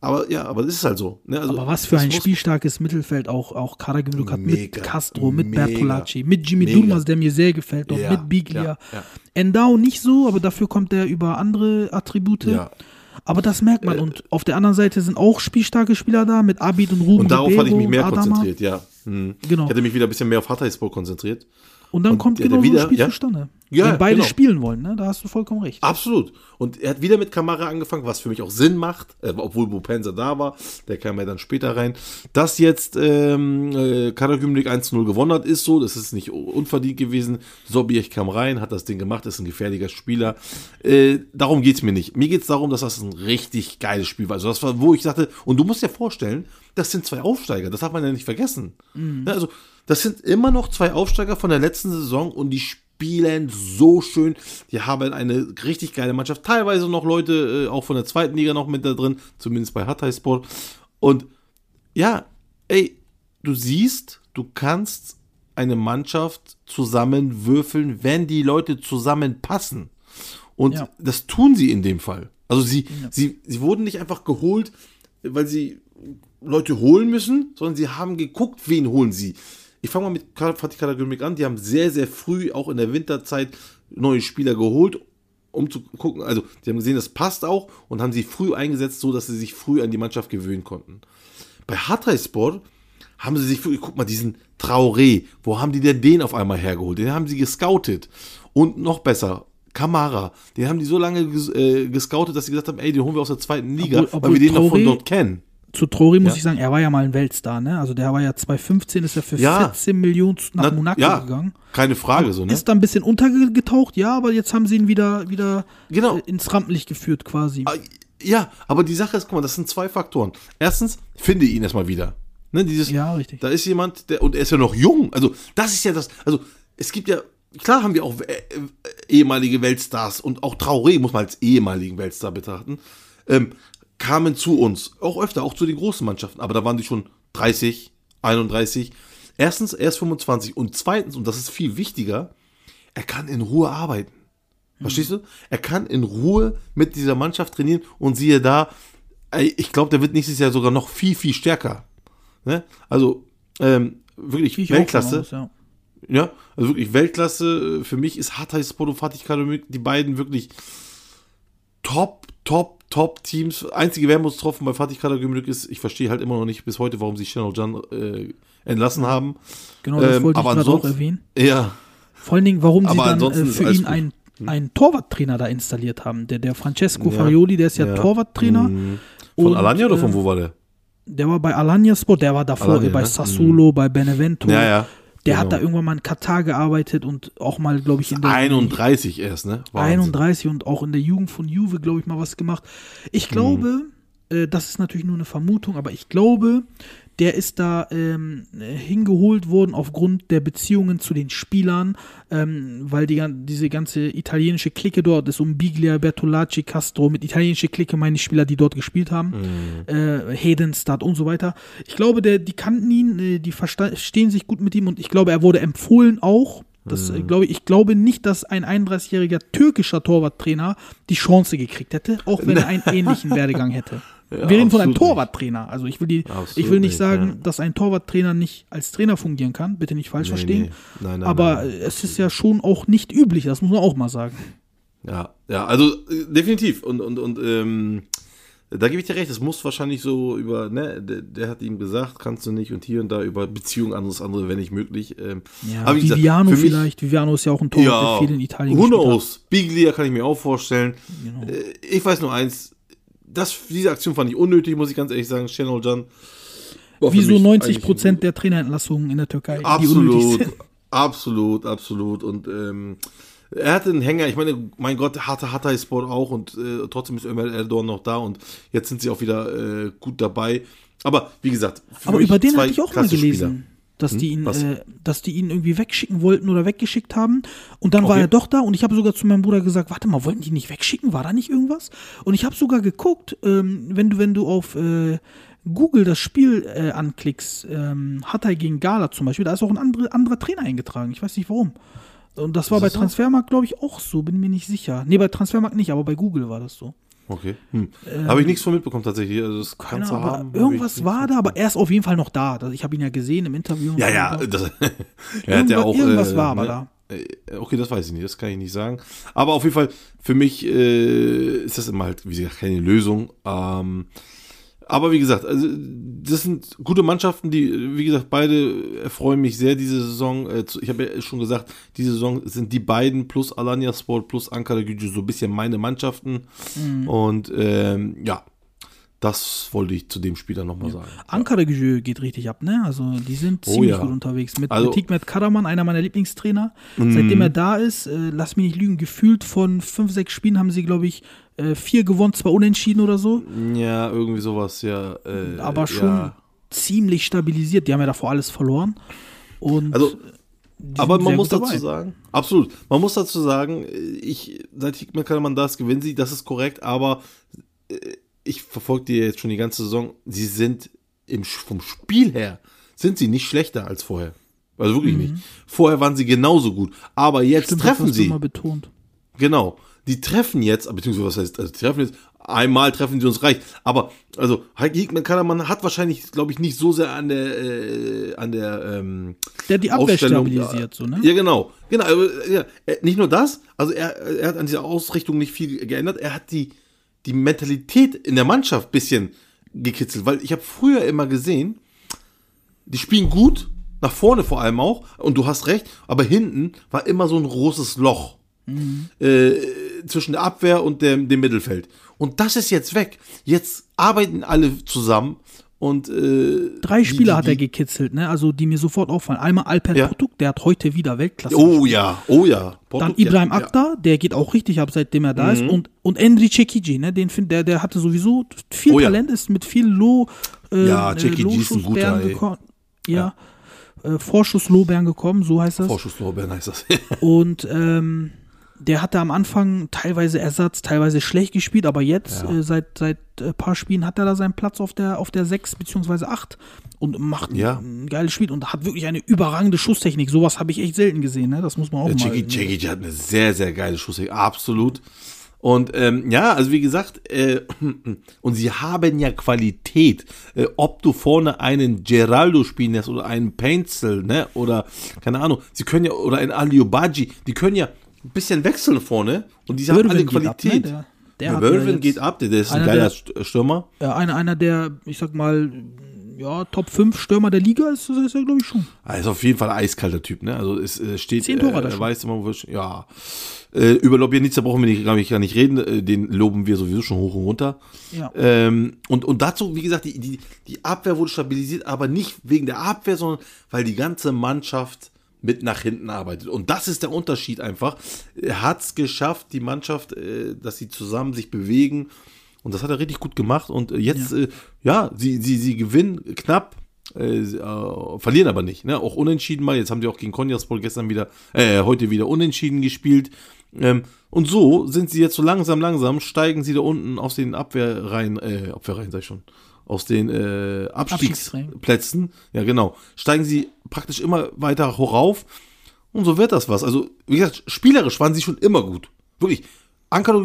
Aber ja, aber das ist halt so. Ne? Also, Aber was für ein spielstarkes Mittelfeld auch, auch Karagümrük hat mit Castro, mit mega, Bertolacci, mit Jimmy mega. Durmaz, der mir sehr gefällt, und Ja, mit Biglia. ja, ja. Endao nicht so, aber dafür kommt er über andere Attribute. Ja. Aber das merkt man. Und auf der anderen Seite sind auch spielstarke Spieler da, mit Abid und Ruben. Und darauf hatte ich mich mehr konzentriert, ja. Hm. Genau. Ich hätte mich wieder ein bisschen mehr auf Hatayspor konzentriert. Und dann Und kommt genau der so ein wieder- Spiel ja? zustande. Ja, Wenn beide genau. spielen wollen, ne? da hast du vollkommen recht. Absolut. Und er hat wieder mit Kamara angefangen, was für mich auch Sinn macht, äh, obwohl Bupensa da war, der kam ja dann später rein. Dass jetzt ähm, äh, Karagümlik 1-0 gewonnen hat, ist so, das ist nicht unverdient gewesen. Sobiech kam rein, hat das Ding gemacht, ist ein gefährlicher Spieler. Äh, darum geht's mir nicht. Mir geht's darum, dass das ein richtig geiles Spiel war. Also das war, wo ich dachte, und du musst dir vorstellen, das sind zwei Aufsteiger, das darf man ja nicht vergessen. Mhm. Ja, also, das sind immer noch zwei Aufsteiger von der letzten Saison und die spielen so schön. Die haben eine richtig geile Mannschaft. Teilweise noch Leute äh, auch von der zweiten Liga noch mit da drin, zumindest bei Hatayspor. Und ja, ey, du siehst, du kannst eine Mannschaft zusammenwürfeln, wenn die Leute zusammenpassen. Und Ja. das tun sie in dem Fall. Also sie, sie, sie wurden nicht einfach geholt, weil sie Leute holen müssen, sondern sie haben geguckt, wen holen sie. Ich fange mal mit Fatih Karagümrük an. Die haben sehr, sehr früh, auch in der Winterzeit, neue Spieler geholt, um zu gucken. Also, die haben gesehen, das passt auch und haben sie früh eingesetzt, so dass sie sich früh an die Mannschaft gewöhnen konnten. Bei Hatayspor haben sie sich, früh- guck mal, diesen Traoré, wo haben die denn den auf einmal hergeholt? Den haben sie gescoutet. Und noch besser, Kamara, den haben die so lange ges äh, gescoutet, dass sie gesagt haben, ey, den holen wir aus der zweiten Liga, Obwohl- weil obwohl wir den noch von Traoré- dort kennen. Zu Traoré muss Ja. ich sagen, er war ja mal ein Weltstar, ne? Also der war ja 2015, ist er für Ja. 14 Millionen nach Na, Monaco ja, gegangen. Keine Frage, so, ne? Ist da ein bisschen untergetaucht, ja, aber jetzt haben sie ihn wieder, wieder Genau. äh, ins Rampenlicht geführt quasi. Ah, Ja, aber die Sache ist, guck mal, das sind zwei Faktoren. Erstens, finde ihn erstmal wieder. Ne, dieses, Ja, richtig. Da ist jemand, der, und er ist ja noch jung. Also, das ist ja das, also, es gibt ja, klar haben wir auch äh, äh, ehemalige Weltstars und auch Traoré muss man als ehemaligen Weltstar betrachten, ähm, kamen zu uns, auch öfter, auch zu den großen Mannschaften, aber da waren die schon 30, 31. Erstens, er ist 25 und zweitens, und das ist viel wichtiger, er kann in Ruhe arbeiten. Verstehst du? Er kann in Ruhe mit dieser Mannschaft trainieren und siehe da, ich glaube, der wird nächstes Jahr sogar noch viel, viel stärker. Ne? Also, ähm, wirklich auch Weltklasse. ja. Ja, also wirklich Weltklasse. Für mich ist Hatay Sport und Fatih Karagümrük, die beiden wirklich top, top, top Teams. Einzige Wermutstropfen bei Fatih Karagümrük ist, ich verstehe halt immer noch nicht bis heute, warum sie Channel Jan äh, entlassen haben. Genau, das Ähm, wollte ich aber gerade auch erwähnen. Ja, Vor allen Dingen, warum sie Aber dann ansonsten äh, für ihn einen, einen Torwarttrainer da installiert haben. Der, der Francesco Ja. Farioli, der ist ja, Ja. Torwarttrainer. Mhm. Von Und, Alanya oder von äh, wo war der? Der war bei Alanya Sport, der war davor Alanya, bei ne? Sassuolo, bei Benevento. Ja, ja. Der hat genau. da irgendwann mal in Katar gearbeitet und auch mal, glaube ich, in der 31 erst, ne? Wahnsinn. 31 und auch in der Jugend von Juve, glaube ich, mal was gemacht. Ich glaube, äh, das ist natürlich nur eine Vermutung, aber ich glaube, der ist da ähm, äh, hingeholt worden aufgrund der Beziehungen zu den Spielern, ähm, weil die, diese ganze italienische Clique dort ist, um Biglia, Bertolacci, Castro, mit italienische Clique meine ich Spieler, die dort gespielt haben, äh, Hedenstadt und so weiter. Ich glaube, der, die kannten ihn, äh, die verstehen sich gut mit ihm und ich glaube, er wurde empfohlen auch. Das äh, glaube ich, ich glaube nicht, dass ein 31-jähriger türkischer Torwarttrainer die Chance gekriegt hätte, auch wenn er einen ähnlichen Werdegang hätte. Ja, Wir reden von einem. Torwarttrainer. Also ich will die, ich will nicht nicht, sagen, ja. dass ein Torwarttrainer nicht als Trainer fungieren kann. Bitte nicht falsch Nee, verstehen. nee. Nein, nein, Aber nein. es ist ja schon auch nicht üblich. Das muss man auch mal sagen. Ja, ja, also äh, definitiv. Und, und, und ähm, da gebe ich dir recht, es muss wahrscheinlich so über, ne, der, der hat ihm gesagt, kannst du nicht und hier und da über Beziehungen, anderes andere, wenn nicht möglich. Ähm, Ja, wie gesagt, Viviano für mich- vielleicht. Viviano ist ja auch ein Torwart, Ja, der viel in Italien who knows? Biglia kann ich mir auch vorstellen. Genau. Äh, Ich weiß nur eins, das, diese Aktion fand ich unnötig, muss ich ganz ehrlich sagen. Şenol Can war für Wie so mich 90 eigentlich Prozent der Trainerentlassungen in der Türkei, Absolut, absolut, absolut. Und ähm, er hatte einen Hänger. Ich meine, mein Gott, hatte Hatay Sport auch und äh, trotzdem ist Ömer Erdogan noch da und jetzt sind sie auch wieder äh, gut dabei. Aber wie gesagt, Aber über den hatte ich auch mal gelesen, Spieler. Hm? dass die ihn, äh, dass die ihn irgendwie wegschicken wollten oder weggeschickt haben. Und dann war Okay. er doch da und ich habe sogar zu meinem Bruder gesagt, warte mal, wollten die nicht wegschicken? War da nicht irgendwas? Und ich habe sogar geguckt, ähm, wenn du, wenn du auf äh, Google das Spiel äh, anklickst, ähm, Hatay gegen Gala zum Beispiel, da ist auch ein andere, anderer Trainer eingetragen. Ich weiß nicht warum. Und das war bei ist so? Transfermarkt, glaube ich, auch so, bin mir nicht sicher. Nee, bei Transfermarkt nicht, aber bei Google war das so. Okay. Hm. Habe ich nichts von mitbekommen tatsächlich. Also das kannst du haben. hab irgendwas war da, aber er ist auf jeden Fall noch da. Ich habe ihn ja gesehen im Interview. Ja, ja, das, er hat ja Irgendwas- auch. irgendwas war aber da. Äh, Okay, das weiß ich nicht, das kann ich nicht sagen. Aber auf jeden Fall, für mich äh, ist das immer halt, wie gesagt, keine Lösung. Ähm, Aber wie gesagt, also das sind gute Mannschaften, die, wie gesagt, beide erfreuen mich sehr diese Saison. Äh, Ich habe ja schon gesagt, diese Saison sind die beiden plus Alanya Sport plus Ankara Gücü so ein bisschen meine Mannschaften. Und ähm, ja, das wollte ich zu dem Spiel dann nochmal sagen. Ankara Gücü geht richtig ab, ne? Also die sind Oh ziemlich ja. gut unterwegs. Mit, Also- mit Hikmet Karaman, einer meiner Lieblingstrainer. Seitdem er da ist, äh, lass mich nicht lügen, gefühlt von fünf, sechs Spielen haben sie, glaube ich, äh, vier gewonnen, zwei unentschieden oder so. Ja, irgendwie sowas, ja. Äh, Aber schon Ja. ziemlich stabilisiert. Die haben ja davor alles verloren. Und Also, die aber man muss dazu dabei. sagen, absolut, man muss dazu sagen, ich, seit Hickman kann man das gewinnen sie, das ist korrekt, aber äh, ich verfolge die jetzt schon die ganze Saison, sie sind im, vom Spiel her, sind sie nicht schlechter als vorher. Also wirklich nicht. Vorher waren sie genauso gut, aber jetzt Mhm. Stimmt, das treffen du sie. mal betont. Genau. Die treffen jetzt, beziehungsweise was heißt, also die treffen jetzt, einmal treffen sie uns reicht. Aber, also, Hickman Karaman hat wahrscheinlich, glaube ich, nicht so sehr an der, äh, an der, ähm, Der hat die Abwehr stabilisiert, so, ne? Ja, genau. Genau, aber, ja, äh, nicht nur das, also er, er hat an dieser Ausrichtung nicht viel geändert, er hat die, die Mentalität in der Mannschaft ein bisschen gekitzelt, weil ich habe früher immer gesehen, die spielen gut, nach vorne vor allem auch, und du hast recht, aber hinten war immer so ein großes Loch äh, zwischen der Abwehr und dem, dem Mittelfeld. Und das ist jetzt weg. Jetzt arbeiten alle zusammen und äh, Drei die- Spieler die- hat er die- gekitselt, ne? Also die mir sofort auffallen. Einmal Alper Ja. Potuk, der hat heute wieder Weltklasse. Oh ja, oh ja. Dann Porto- Ibrahim ja, Mhm. Akta, der geht auch richtig ab, seitdem er da ist. Und, und Endri Çekici, ne? Den find, der, der hatte sowieso viel Oh ja. Talent, ist mit viel Low, äh, Ja, äh, Çekici ist ein guter, gekommen. Ja. Äh, Vorschusslobären gekommen, so heißt das. Vorschusslorbeeren heißt das. Und ähm, der hatte am Anfang teilweise Ersatz, teilweise schlecht gespielt, aber jetzt, Ja. äh, seit seit äh, paar Spielen, hat er da seinen Platz auf der, auf der 6 bzw. 8 und macht ein- Ja. ein geiles Spiel und hat wirklich eine überragende Schusstechnik. Sowas habe ich echt selten gesehen, ne? Das muss man auch Ja, mal. Jackie, Jackie hat eine sehr, sehr geile Schusstechnik, absolut. Und ähm, ja, also wie gesagt, äh, und sie haben ja Qualität. Äh, ob du vorne einen Geraldo spielen lässt oder einen Painzel, ne? Oder keine Ahnung, sie können ja, oder ein Aliobaji, die können ja ein bisschen wechseln vorne und die haben alle geht ab, Qualität. ne? Der- der ja, ja geht ab, der, der ist ein geiler der- St- Stürmer. Äh, einer, einer der, ich sag mal, ja, Top 5 Stürmer der Liga ist, ist er, glaube ich, schon. Er ist auf jeden Fall ein eiskalter Typ, ne? Also es äh, steht, Zehn Tore er äh, schon. weiß immer, wo ich- ja. Äh, über Lobjanitzer brauchen wir nicht, glaube ich, gar nicht reden. Äh, den loben wir sowieso schon hoch und runter. Ja. Ähm, und, und dazu, wie gesagt, die, die, die Abwehr wurde stabilisiert, aber nicht wegen der Abwehr, sondern weil die ganze Mannschaft mit nach hinten arbeitet. Und das ist der Unterschied einfach. Er hat es geschafft, die Mannschaft, äh, dass sie zusammen sich bewegen. Und das hat er richtig gut gemacht. Und äh, jetzt, ja, äh, ja sie, sie, sie gewinnen knapp. Äh, äh, verlieren aber nicht, ne? Auch unentschieden mal. Jetzt haben sie auch gegen Konyaspor gestern wieder, äh, heute wieder unentschieden gespielt. Ähm, und so sind sie jetzt so langsam, langsam, steigen sie da unten aus den Abwehrreihen, äh, Abwehrreihen sag ich schon, aus den äh, Abstiegsplätzen, ja genau, steigen sie praktisch immer weiter hochauf und so wird das was. Also, wie gesagt, spielerisch waren sie schon immer gut. Wirklich. Ankara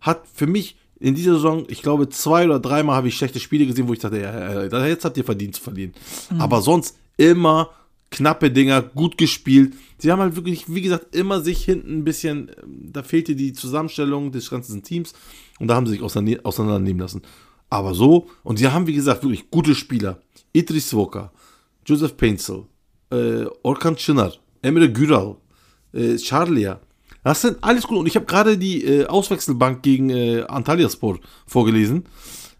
hat für mich in dieser Saison, ich glaube, zwei oder dreimal habe ich schlechte Spiele gesehen, wo ich dachte, ja, ja, jetzt habt ihr verdient zu verlieren. Aber sonst immer knappe Dinger, gut gespielt. Sie haben halt wirklich, wie gesagt, immer sich hinten ein bisschen, ähm, da fehlte die Zusammenstellung des ganzen Teams und da haben sie sich auseinander- auseinandernehmen lassen. Aber so, und sie haben, wie gesagt, wirklich gute Spieler. Idris Voka, Joseph Painzel, äh, Orkan Çınar, Emre Güral, äh, Charlia. Das sind alles gut. Und ich habe gerade die äh, Auswechselbank gegen äh, Antalyaspor vorgelesen.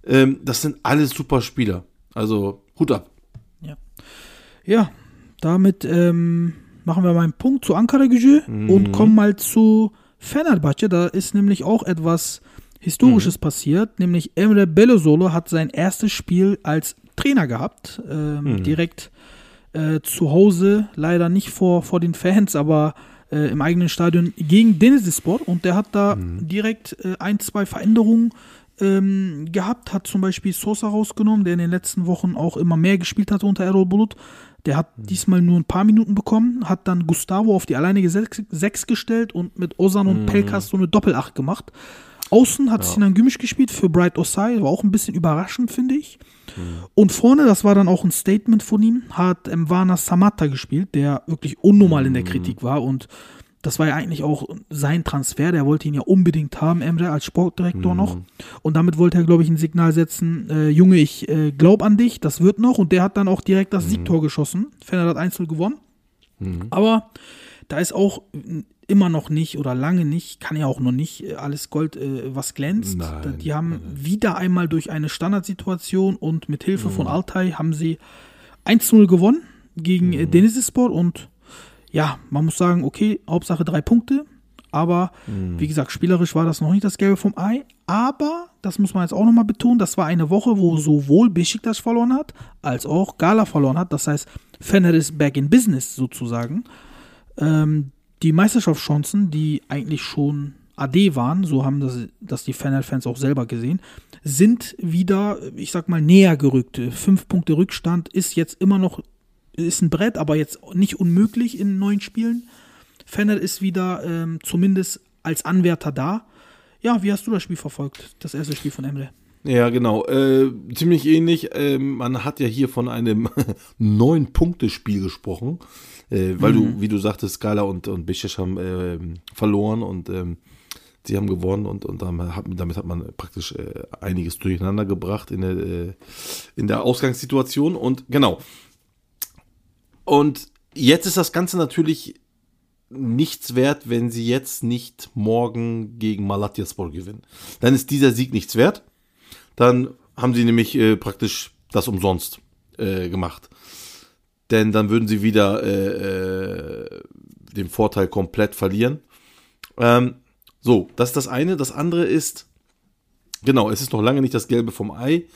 Ähm, das sind alles super Spieler. Also Hut ab. Ja, damit ähm, machen wir mal einen Punkt zu Ankara Gücü Mhm. und kommen mal zu Fenerbahce. Da ist nämlich auch etwas Historisches Mhm. passiert, nämlich Emre Belözoğlu hat sein erstes Spiel als Trainer gehabt, ähm, Mhm. direkt äh, zu Hause, leider nicht vor, vor den Fans, aber äh, im eigenen Stadion gegen Denizlispor und der hat da Mhm. direkt äh, ein, zwei Veränderungen ähm, gehabt, hat zum Beispiel Sosa rausgenommen, der in den letzten Wochen auch immer mehr gespielt hatte unter Errol Bulut. Der hat diesmal nur ein paar Minuten bekommen, hat dann Gustavo auf die alleinige Sechs, gestellt und mit Ozan und Pelkas so eine Doppelacht gemacht. Außen hat Sinan Gümüş gespielt für Bright Osai, war auch ein bisschen überraschend, finde ich. Und vorne, das war dann auch ein Statement von ihm, hat Mwana Samatta gespielt, der wirklich unnormal in der Kritik war und Das war ja eigentlich auch sein Transfer. Der wollte ihn ja unbedingt haben, Emre, als Sportdirektor noch. Und damit wollte er, glaube ich, ein Signal setzen: äh, Junge, ich äh, glaube an dich, das wird noch. Und der hat dann auch direkt das Siegtor geschossen. Fener hat 1 gewonnen. Aber da ist auch immer noch nicht oder lange nicht, kann ja auch noch nicht äh, alles Gold, äh, was glänzt. Nein, die haben wieder einmal durch eine Standardsituation und mit Hilfe von Altay haben sie 1-0 gewonnen gegen äh, Denizlispor und ja, man muss sagen, okay, Hauptsache drei Punkte, aber wie gesagt, spielerisch war das noch nicht das Gelbe vom Ei, aber das muss man jetzt auch nochmal betonen, das war eine Woche, wo sowohl Besiktas verloren hat, als auch Gala verloren hat, das heißt, Fener ist back in business sozusagen. Ähm, die Meisterschaftschancen, die eigentlich schon AD waren, so haben das, das die Fener-Fans auch selber gesehen, sind wieder, ich sag mal, näher gerückt. Fünf Punkte Rückstand ist jetzt immer noch, ist ein Brett, aber jetzt nicht unmöglich in neun Spielen. Fener ist wieder ähm, zumindest als Anwärter da. Ja, wie hast du das Spiel verfolgt? Das erste Spiel von Emre. Ja, genau. Äh, ziemlich ähnlich. Ähm, man hat ja hier von einem Neun-Punkte-Spiel gesprochen, äh, weil du, wie du sagtest, Skala und, und Bischef haben ähm, verloren und ähm, sie haben gewonnen und, und damit hat, damit hat man praktisch äh, einiges durcheinander gebracht in der, äh, in der Ausgangssituation. Und genau. Und jetzt ist das Ganze natürlich nichts wert, wenn sie jetzt nicht morgen gegen Malatyaspor gewinnen. Dann ist dieser Sieg nichts wert. Dann haben sie nämlich äh, praktisch das umsonst äh, gemacht. Denn dann würden sie wieder äh, äh, den Vorteil komplett verlieren. Ähm, so, das ist das eine. Das andere ist, genau, es ist noch lange nicht das Gelbe vom Ei.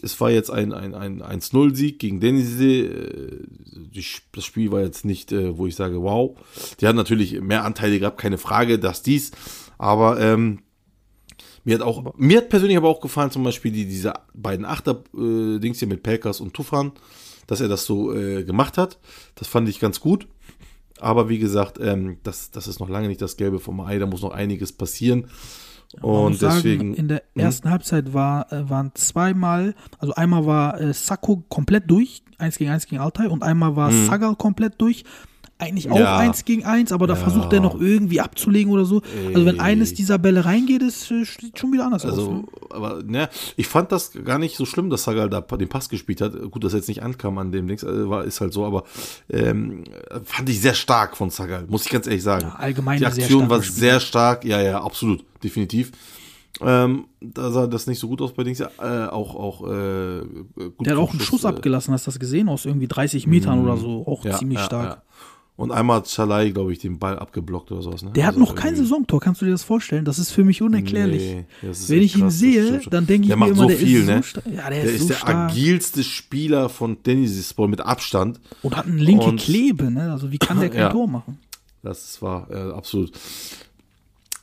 Es war jetzt ein, ein, ein 1-0-Sieg gegen Denizli. Äh, Das Spiel war jetzt nicht, äh, wo ich sage, wow. Die haben natürlich mehr Anteile gehabt, keine Frage, dass dies. Aber ähm, mir hat auch, mir hat persönlich aber auch gefallen, zum Beispiel die, diese beiden Achter-Dings hier mit Pelkas und Tufan, dass er das so äh, gemacht hat. Das fand ich ganz gut. Aber wie gesagt, ähm, das, das ist noch lange nicht das Gelbe vom Ei, da muss noch einiges passieren. Und sagen, deswegen. in der ersten Halbzeit war, äh, waren zweimal, also einmal war äh, Sacco komplett durch, 1 gegen 1 gegen Altay, und einmal war Sagal komplett durch. Eigentlich auch Mhm. Ja. 1 gegen 1, aber da versucht er noch irgendwie abzulegen oder so. Also wenn Ey. eines dieser Bälle reingeht, ist äh, sieht schon wieder anders aus. Also, Ne? aber ne, ich fand das gar nicht so schlimm, dass Sagal da den Pass gespielt hat. Gut, dass er jetzt nicht ankam an dem Dings, äh, war, ist halt so, aber ähm, fand ich sehr stark von Sagal, muss ich ganz ehrlich sagen. Ja, allgemein Die Aktion war sehr stark, ja, ja, absolut, definitiv. Ähm, da sah das nicht so gut aus bei Dings, äh, auch, auch, äh, gut Der hat auch einen Schuss äh, abgelassen, hast du das gesehen? Aus irgendwie 30 Metern oder so. Auch ja, ziemlich ja, stark. Ja. Und einmal hat Schalai, glaube ich, den Ball abgeblockt oder sowas. Ne? Der hat Also noch kein Saisontor, kannst du dir das vorstellen? Das ist für mich unerklärlich. Nee, Wenn ich ihn krass, sehe, dann denke ich der mir macht immer, so der viel, ist so ne? stark. Ja, der, Der ist ist so der stark. agilste Spieler von Tennisball mit Abstand. Und hat eine linke Und- Klebe, ne? Also wie kann der kein Ja. Tor machen? Das war äh, absolut.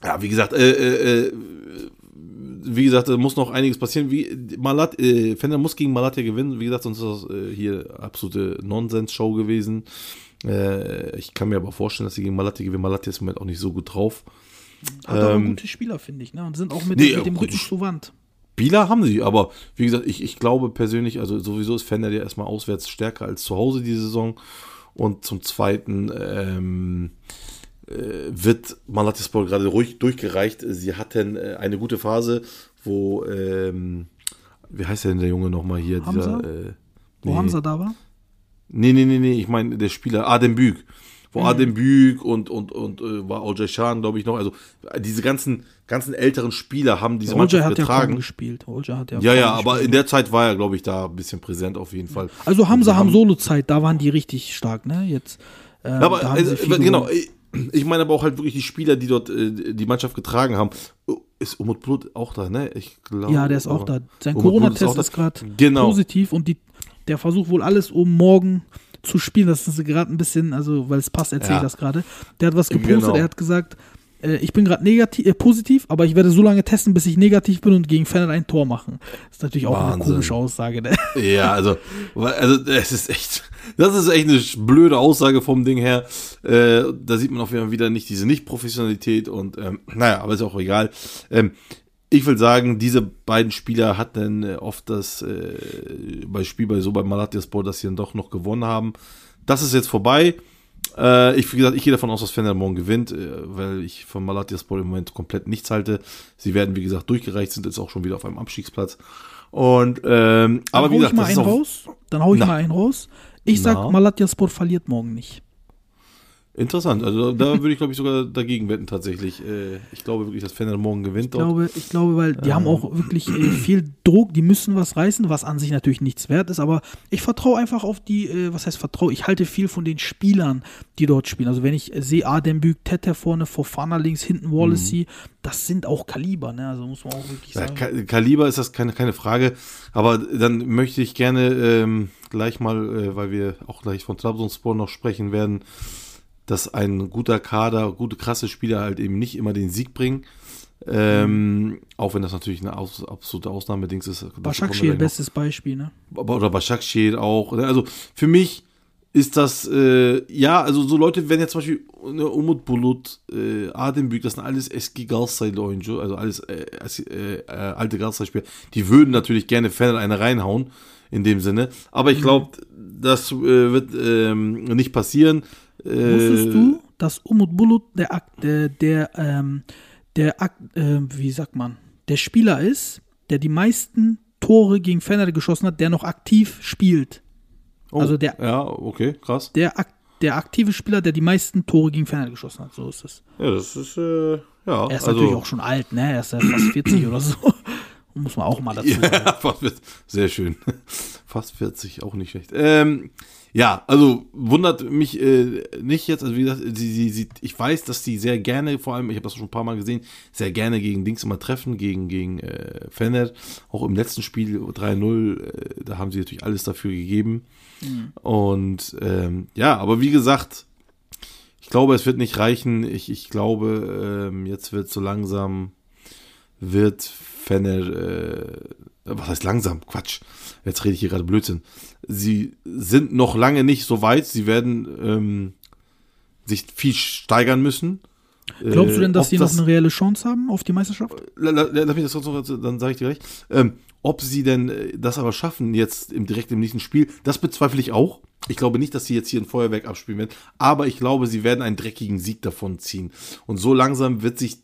Ja, wie gesagt, äh, äh, äh, wie gesagt, da muss noch einiges passieren. Wie Malat, äh, Fender muss gegen Malatya gewinnen. Wie gesagt, sonst ist das äh, hier absolute Nonsens-Show gewesen. Äh, ich kann mir aber vorstellen, dass sie gegen Malatya gewinnen. Malatya ist im Moment auch nicht so gut drauf. Hat aber Ähm, gute Spieler, finde ich, ne? Und sind auch mit, Nee, mit dem Rücken zur Wand. Spieler haben sie, aber wie gesagt, ich, ich glaube persönlich, also sowieso ist Fender ja erstmal auswärts stärker als zu Hause diese Saison. Und zum Zweiten ähm, äh, wird Malatyaspor gerade ruhig durchgereicht. Sie hatten äh, eine gute Phase, wo, ähm, wie heißt der denn der Junge nochmal hier? Hamza? Dieser, äh, Wo nee. Hamza da war? Nee, nee, nee, nee, ich meine der Spieler Adem Büg. Mhm. Wo Adem Büg und, und, und äh, war Ojay Shan, glaube ich, noch. Also äh, diese ganzen, ganzen älteren Spieler haben diese Olja Mannschaft hat ja getragen. gespielt. Olja hat ja Ja, ja, aber gespielt. in der Zeit war er, glaube ich, da ein bisschen präsent auf jeden Fall. Also Hamza haben Solo-Zeit, da waren die richtig stark, ne? Jetzt. Ähm, Ja, aber also, viel genau, gewonnen. ich, meine aber auch halt wirklich die Spieler, die dort äh, die Mannschaft getragen haben. Oh, Ist Umut Blut auch da, ne? Ich glaube. Ja, der ist auch da. Sein Corona-Test da. ist gerade Genau. positiv und die, der versucht wohl alles, um morgen zu spielen. Das ist gerade ein bisschen, also weil es passt, erzähle Ja. ich das gerade. Der hat was gepostet, Genau. er hat gesagt, äh, ich bin gerade negativ, äh, positiv, aber ich werde so lange testen, bis ich negativ bin und gegen Fennel ein Tor machen. Das ist natürlich auch eine Wahnsinn. komische Aussage. Ne? Ja, also, also es ist echt, das ist echt eine blöde Aussage vom Ding her. Äh, da sieht man auch wieder- wieder nicht diese Nicht-Professionalität und ähm, naja, aber ist auch egal. Ähm, ich will sagen, diese beiden Spieler hatten äh, oft das äh, bei Spiel bei so bei Malatyaspor, dass sie dann doch noch gewonnen haben. Das ist jetzt vorbei. Äh, ich, wie gesagt, ich gehe davon aus, dass Fener morgen gewinnt, äh, weil ich von Malatyaspor im Moment komplett nichts halte. Sie werden, wie gesagt, durchgereicht, sind jetzt auch schon wieder auf einem Abstiegsplatz. Und, ähm, Dann aber wie hau gesagt, ich mal einen raus. Dann hau ich Na. mal einen raus. Ich sag, Na. Malatyaspor verliert morgen nicht. Interessant. Also da würde ich, glaube ich, sogar dagegen wetten tatsächlich. Äh, ich glaube wirklich, dass Fener morgen gewinnt Ich glaube, ich glaube, weil die Ähm. haben auch wirklich äh, viel Druck, die müssen was reißen, was an sich natürlich nichts wert ist, aber ich vertraue einfach auf die, äh, was heißt vertraue, ich halte viel von den Spielern, die dort spielen. Also wenn ich sehe Adembüg, Tete vorne, Fofana links, hinten Wallacey, das sind auch Kaliber, ne? Also muss man auch wirklich Ja, sagen. Ka- Kaliber ist das keine, keine Frage, aber dann möchte ich gerne ähm, gleich mal, äh, weil wir auch gleich von Trabzonspor noch sprechen werden, dass ein guter Kader, gute, krasse Spieler halt eben nicht immer den Sieg bringen. Ähm, Auch wenn das natürlich eine aus, absolute Ausnahmedings ist. Başakşehir, bestes Beispiel, ne? Oder Başakşehir auch. ne? Also für mich ist das, äh, ja, also so Leute, wenn jetzt zum Beispiel ne, Umut Bulut, äh, Adembüg, das sind alles eski Galatasaray Oyuncu, also alles äh, äh, äh, alte Galatasaray-Spieler, die würden natürlich gerne Fan eine reinhauen, in dem Sinne. Aber ich glaube, das äh, wird ähm, nicht passieren. Äh, Wusstest du, dass Umut Bulut der, Ak- der, der, ähm, der Ak- äh, wie sagt man, der Spieler ist, der die meisten Tore gegen Fener geschossen hat, der noch aktiv spielt. oh, also der- Ja, okay, krass. Der, ak der aktive Spieler, der die meisten Tore gegen Fener geschossen hat. So ist es. Ja, das ist, äh, ja. Er ist also, natürlich auch schon alt, ne? Er ist ja fast 40 oder so. Muss man auch mal dazu sagen. Ja, fast sehr schön. Fast 40, auch nicht schlecht. Ähm, ja, also wundert mich äh, nicht jetzt, also wie gesagt, sie, sie, sie, ich weiß, dass sie sehr gerne, vor allem, ich habe das schon ein paar Mal gesehen, sehr gerne gegen Dings immer treffen, gegen, gegen äh, Fener. Auch im letzten Spiel 3-0, äh, da haben sie natürlich alles dafür gegeben. Und ähm, ja, aber wie gesagt, ich glaube, es wird nicht reichen. Ich, ich glaube, ähm, jetzt wird so langsam wird Fenner, äh, was heißt langsam? Quatsch. Jetzt rede ich hier gerade Blödsinn. Sie sind noch lange nicht so weit. Sie werden ähm, sich viel steigern müssen. Glaubst du denn, dass Ob sie noch eine reelle Chance haben auf die Meisterschaft? La- la- Lass mich das sonst noch, dann sage ich dir gleich. Ähm, ob sie denn äh, das aber schaffen, jetzt im, direkt im nächsten Spiel, das bezweifle ich auch. Ich glaube nicht, dass sie jetzt hier ein Feuerwerk abspielen werden, aber ich glaube, sie werden einen dreckigen Sieg davon ziehen. Und so langsam wird sich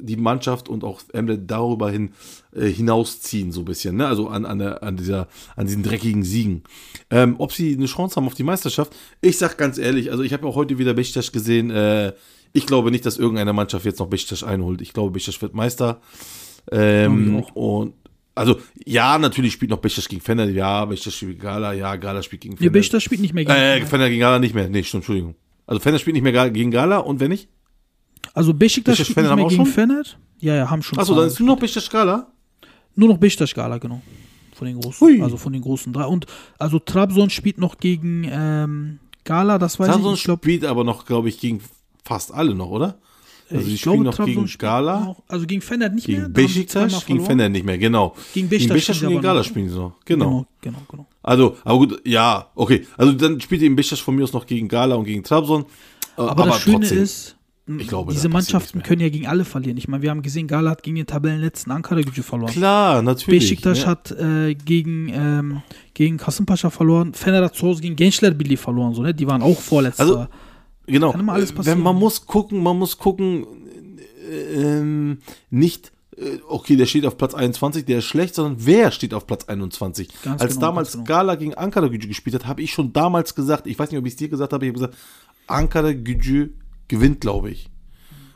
die Mannschaft und auch Emre darüber hin äh, hinausziehen, so ein bisschen, ne? Also an, an, der, an, dieser, an diesen dreckigen Siegen. Ähm, ob sie eine Chance haben auf die Meisterschaft, ich sag ganz ehrlich, also ich habe auch heute wieder Beşiktaş gesehen, äh, ich glaube nicht, dass irgendeine Mannschaft jetzt noch Beşiktaş einholt. Ich glaube, Beşiktaş wird Meister. Ähm, und also, ja, natürlich spielt noch Beşiktaş gegen Fener, ja, Beşiktaş spielt gegen Gala, ja, Gala spielt gegen Nee, Fener. Beşiktaş spielt nicht mehr gegen äh, Fener gegen Gala nicht mehr. Nee, stimmt, Entschuldigung. Also Fener spielt nicht mehr gegen Gala und wenn nicht? Also Beşiktaş spielt nicht haben mehr gegen schon? Fener. Ja, ja, haben schon. Achso, dann ist nur noch Beşiktaş Gala. Nur noch Beşiktaş-Gala, genau. Von den großen. Hui. Also von den großen drei. Und also Trabzon spielt noch gegen ähm, Gala, das weiß Trabzon ich. Ich glaube, spielt aber noch, glaube ich, gegen fast alle noch, oder? Also die ich spielen glaube, noch Trabzon gegen Gala, Noch, also gegen Fener nicht gegen mehr. Beşiktaş, gegen. Fener nicht mehr, genau. Gegen Beşiktaş und gegen aber Gala noch. spielen sie noch. Genau. Genau, genau, genau. Also, aber gut, ja, okay. Also dann spielt eben Beşiktaş von mir aus noch gegen Gala und gegen Trabzon. Äh, Aber, das Schöne trotzdem. ist, Ich glaube, diese Mannschaften können ja gegen alle verlieren. Ich meine, wir haben gesehen, Gala hat gegen den Tabellenletzten Ankara Gücü verloren. Klar, natürlich. Beşiktaş ne? hat äh, gegen, ähm, gegen Kasımpaşa verloren. Fener hat zu Hause gegen Gençler Birliği verloren. So, ne? Die waren auch Vorletzter. Also, Genau. Kann immer alles passieren. Wenn, man muss gucken, man muss gucken, äh, ähm, nicht, äh, okay, der steht auf Platz 21, der ist schlecht, sondern wer steht auf Platz 21? Ganz Als genau, damals genau. Gala gegen Ankara Gücü gespielt hat, habe ich schon damals gesagt, ich weiß nicht, ob ich es dir gesagt habe, ich habe gesagt, Ankara Gücü gewinnt, glaube ich.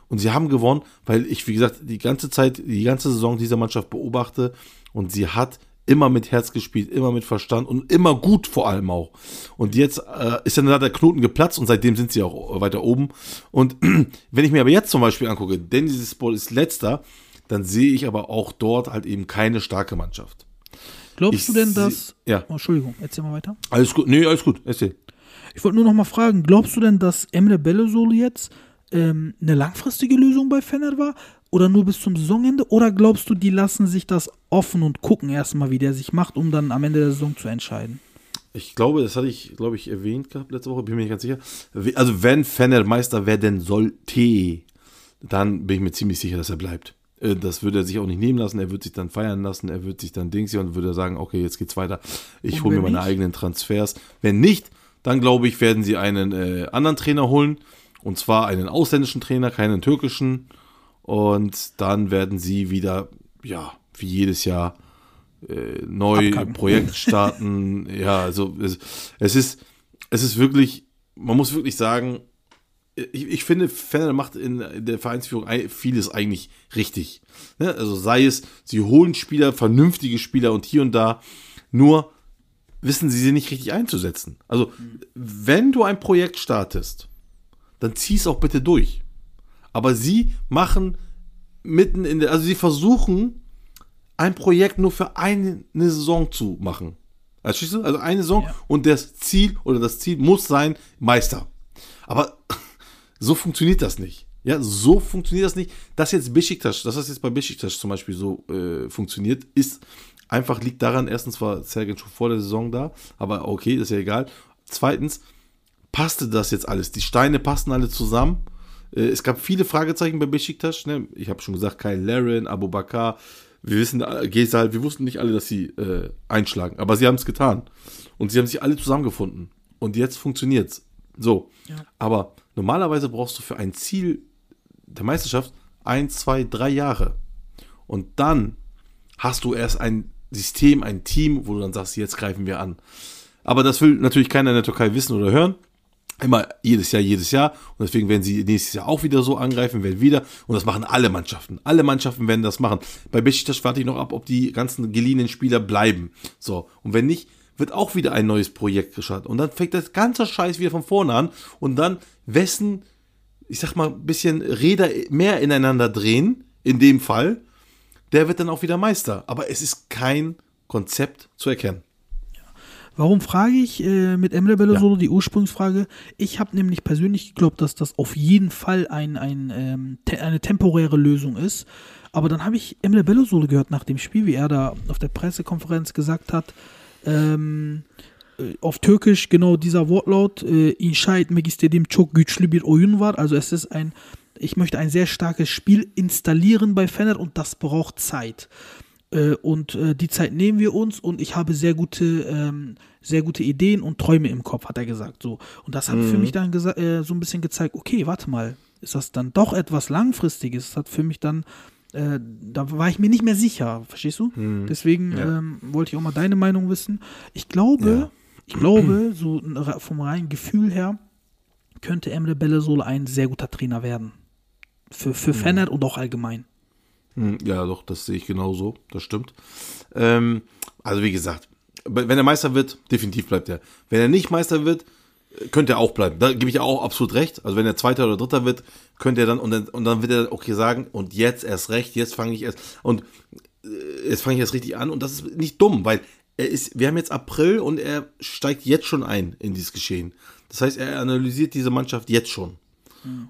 Und sie haben gewonnen, weil ich, wie gesagt, die ganze Zeit, die ganze Saison dieser Mannschaft beobachte und sie hat immer mit Herz gespielt, immer mit Verstand und immer gut vor allem auch. Und jetzt äh, ist dann da der Knoten geplatzt und seitdem sind sie auch weiter oben. Und wenn ich mir aber jetzt zum Beispiel angucke, Denizlispor ist letzter, dann sehe ich aber auch dort halt eben keine starke Mannschaft. Glaubst ich du denn, dass. ja. Oh, Entschuldigung, erzähl mal weiter. Alles gut, nee, alles gut, erzähl. Ich wollte nur noch mal fragen, glaubst du denn, dass Emre Belözoğlu jetzt ähm, eine langfristige Lösung bei Fener war? Oder nur bis zum Saisonende? Oder glaubst du, die lassen sich das offen und gucken erstmal, wie der sich macht, um dann am Ende der Saison zu entscheiden? Ich glaube, das hatte ich, glaube ich, erwähnt gehabt letzte Woche, bin mir nicht ganz sicher. Also wenn Fener Meister werden sollte, dann bin ich mir ziemlich sicher, dass er bleibt. Äh, Das würde er sich auch nicht nehmen lassen, er wird sich dann feiern lassen, er wird sich dann Dings hier und würde sagen, okay, jetzt geht's weiter. Ich hole mir meine nicht? eigenen Transfers. Wenn nicht, Dann glaube ich, werden sie einen äh, anderen Trainer holen. Und zwar einen ausländischen Trainer, keinen türkischen. Und dann werden sie wieder, ja, wie jedes Jahr, äh, neu Abkacken. Projekt starten. ja, also es, es ist, es ist wirklich, man muss wirklich sagen, ich, ich finde, Fennel macht in der Vereinsführung ei- vieles eigentlich richtig. Ne? Also sei es, sie holen Spieler, vernünftige Spieler und hier und da, nur wissen sie sie nicht richtig einzusetzen. Also, wenn du ein Projekt startest, dann zieh es auch bitte durch. Aber sie machen mitten in der, also sie versuchen, ein Projekt nur für eine Saison zu machen. Du? Also eine Saison und das Ziel oder das Ziel muss sein, Meister. Aber so funktioniert das nicht. Ja, so funktioniert das nicht. Dass jetzt Besiktas, dass das jetzt bei Besiktas zum Beispiel so äh, funktioniert, ist einfach liegt daran, erstens war Sergen schon vor der Saison da, aber okay, ist ja egal. Zweitens, passte das jetzt alles? Die Steine passten alle zusammen. Äh, es gab viele Fragezeichen bei Besiktas. Ne? Ich habe schon gesagt, Kyle Laren, Abu Bakar, wir wissen, äh, Gesal, wir wussten nicht alle, dass sie äh, einschlagen, aber sie haben es getan. Und sie haben sich alle zusammengefunden. Und jetzt funktioniert's. So. Aber normalerweise brauchst du für ein Ziel der Meisterschaft ein, zwei, drei Jahre. Und dann hast du erst ein System, ein Team, wo du dann sagst, jetzt greifen wir an. Aber das will natürlich keiner in der Türkei wissen oder hören. Immer jedes Jahr, jedes Jahr. Und deswegen werden sie nächstes Jahr auch wieder so angreifen, werden wieder. Und das machen alle Mannschaften. Alle Mannschaften werden das machen. Bei Besiktas warte ich noch ab, ob die ganzen geliehenen Spieler bleiben. So. Und wenn nicht, wird auch wieder ein neues Projekt gestartet. Und dann fängt das ganze Scheiß wieder von vorne an. Und dann, wessen, ich sag mal, ein bisschen Räder mehr ineinander drehen, in dem Fall, der wird dann auch wieder Meister. Aber es ist kein Konzept zu erkennen. Warum frage ich äh, mit Emre Belözoğlu die Ursprungsfrage? Ich habe nämlich persönlich geglaubt, dass das auf jeden Fall ein, ein, ähm, te eine temporäre Lösung ist. Aber dann habe ich Emre Belözoğlu gehört nach dem Spiel, wie er da auf der Pressekonferenz gesagt hat, ähm, äh, auf Türkisch genau dieser Wortlaut, äh, inşa etmek istediğim çok güçlü bir oyun var. Also es ist ein, ich möchte ein sehr starkes Spiel installieren bei Fener und das braucht Zeit. Äh, und äh, die Zeit nehmen wir uns und ich habe sehr gute, ähm, sehr gute Ideen und Träume im Kopf, hat er gesagt. So. Und das hat für mich dann äh, so ein bisschen gezeigt, okay, warte mal, ist das dann doch etwas Langfristiges? Das hat für mich dann, äh, da war ich mir nicht mehr sicher, verstehst du? Deswegen ähm, wollte ich auch mal deine Meinung wissen. Ich glaube, Ja. ich glaube, so vom reinen Gefühl her, könnte Emre Bellesohle ein sehr guter Trainer werden. Für, für Fener und auch allgemein. Hm, Ja, doch, das sehe ich genauso. Das stimmt. Ähm, also wie gesagt, wenn er Meister wird, definitiv bleibt er. Wenn er nicht Meister wird, könnte er auch bleiben. Da gebe ich auch absolut recht. Also wenn er Zweiter oder Dritter wird, könnte er dann und dann, und dann wird er okay sagen, und jetzt erst recht, jetzt fange ich erst und äh, jetzt fange ich erst richtig an und das ist nicht dumm, weil er ist, wir haben jetzt April und er steigt jetzt schon ein in dieses Geschehen. Das heißt, er analysiert diese Mannschaft jetzt schon.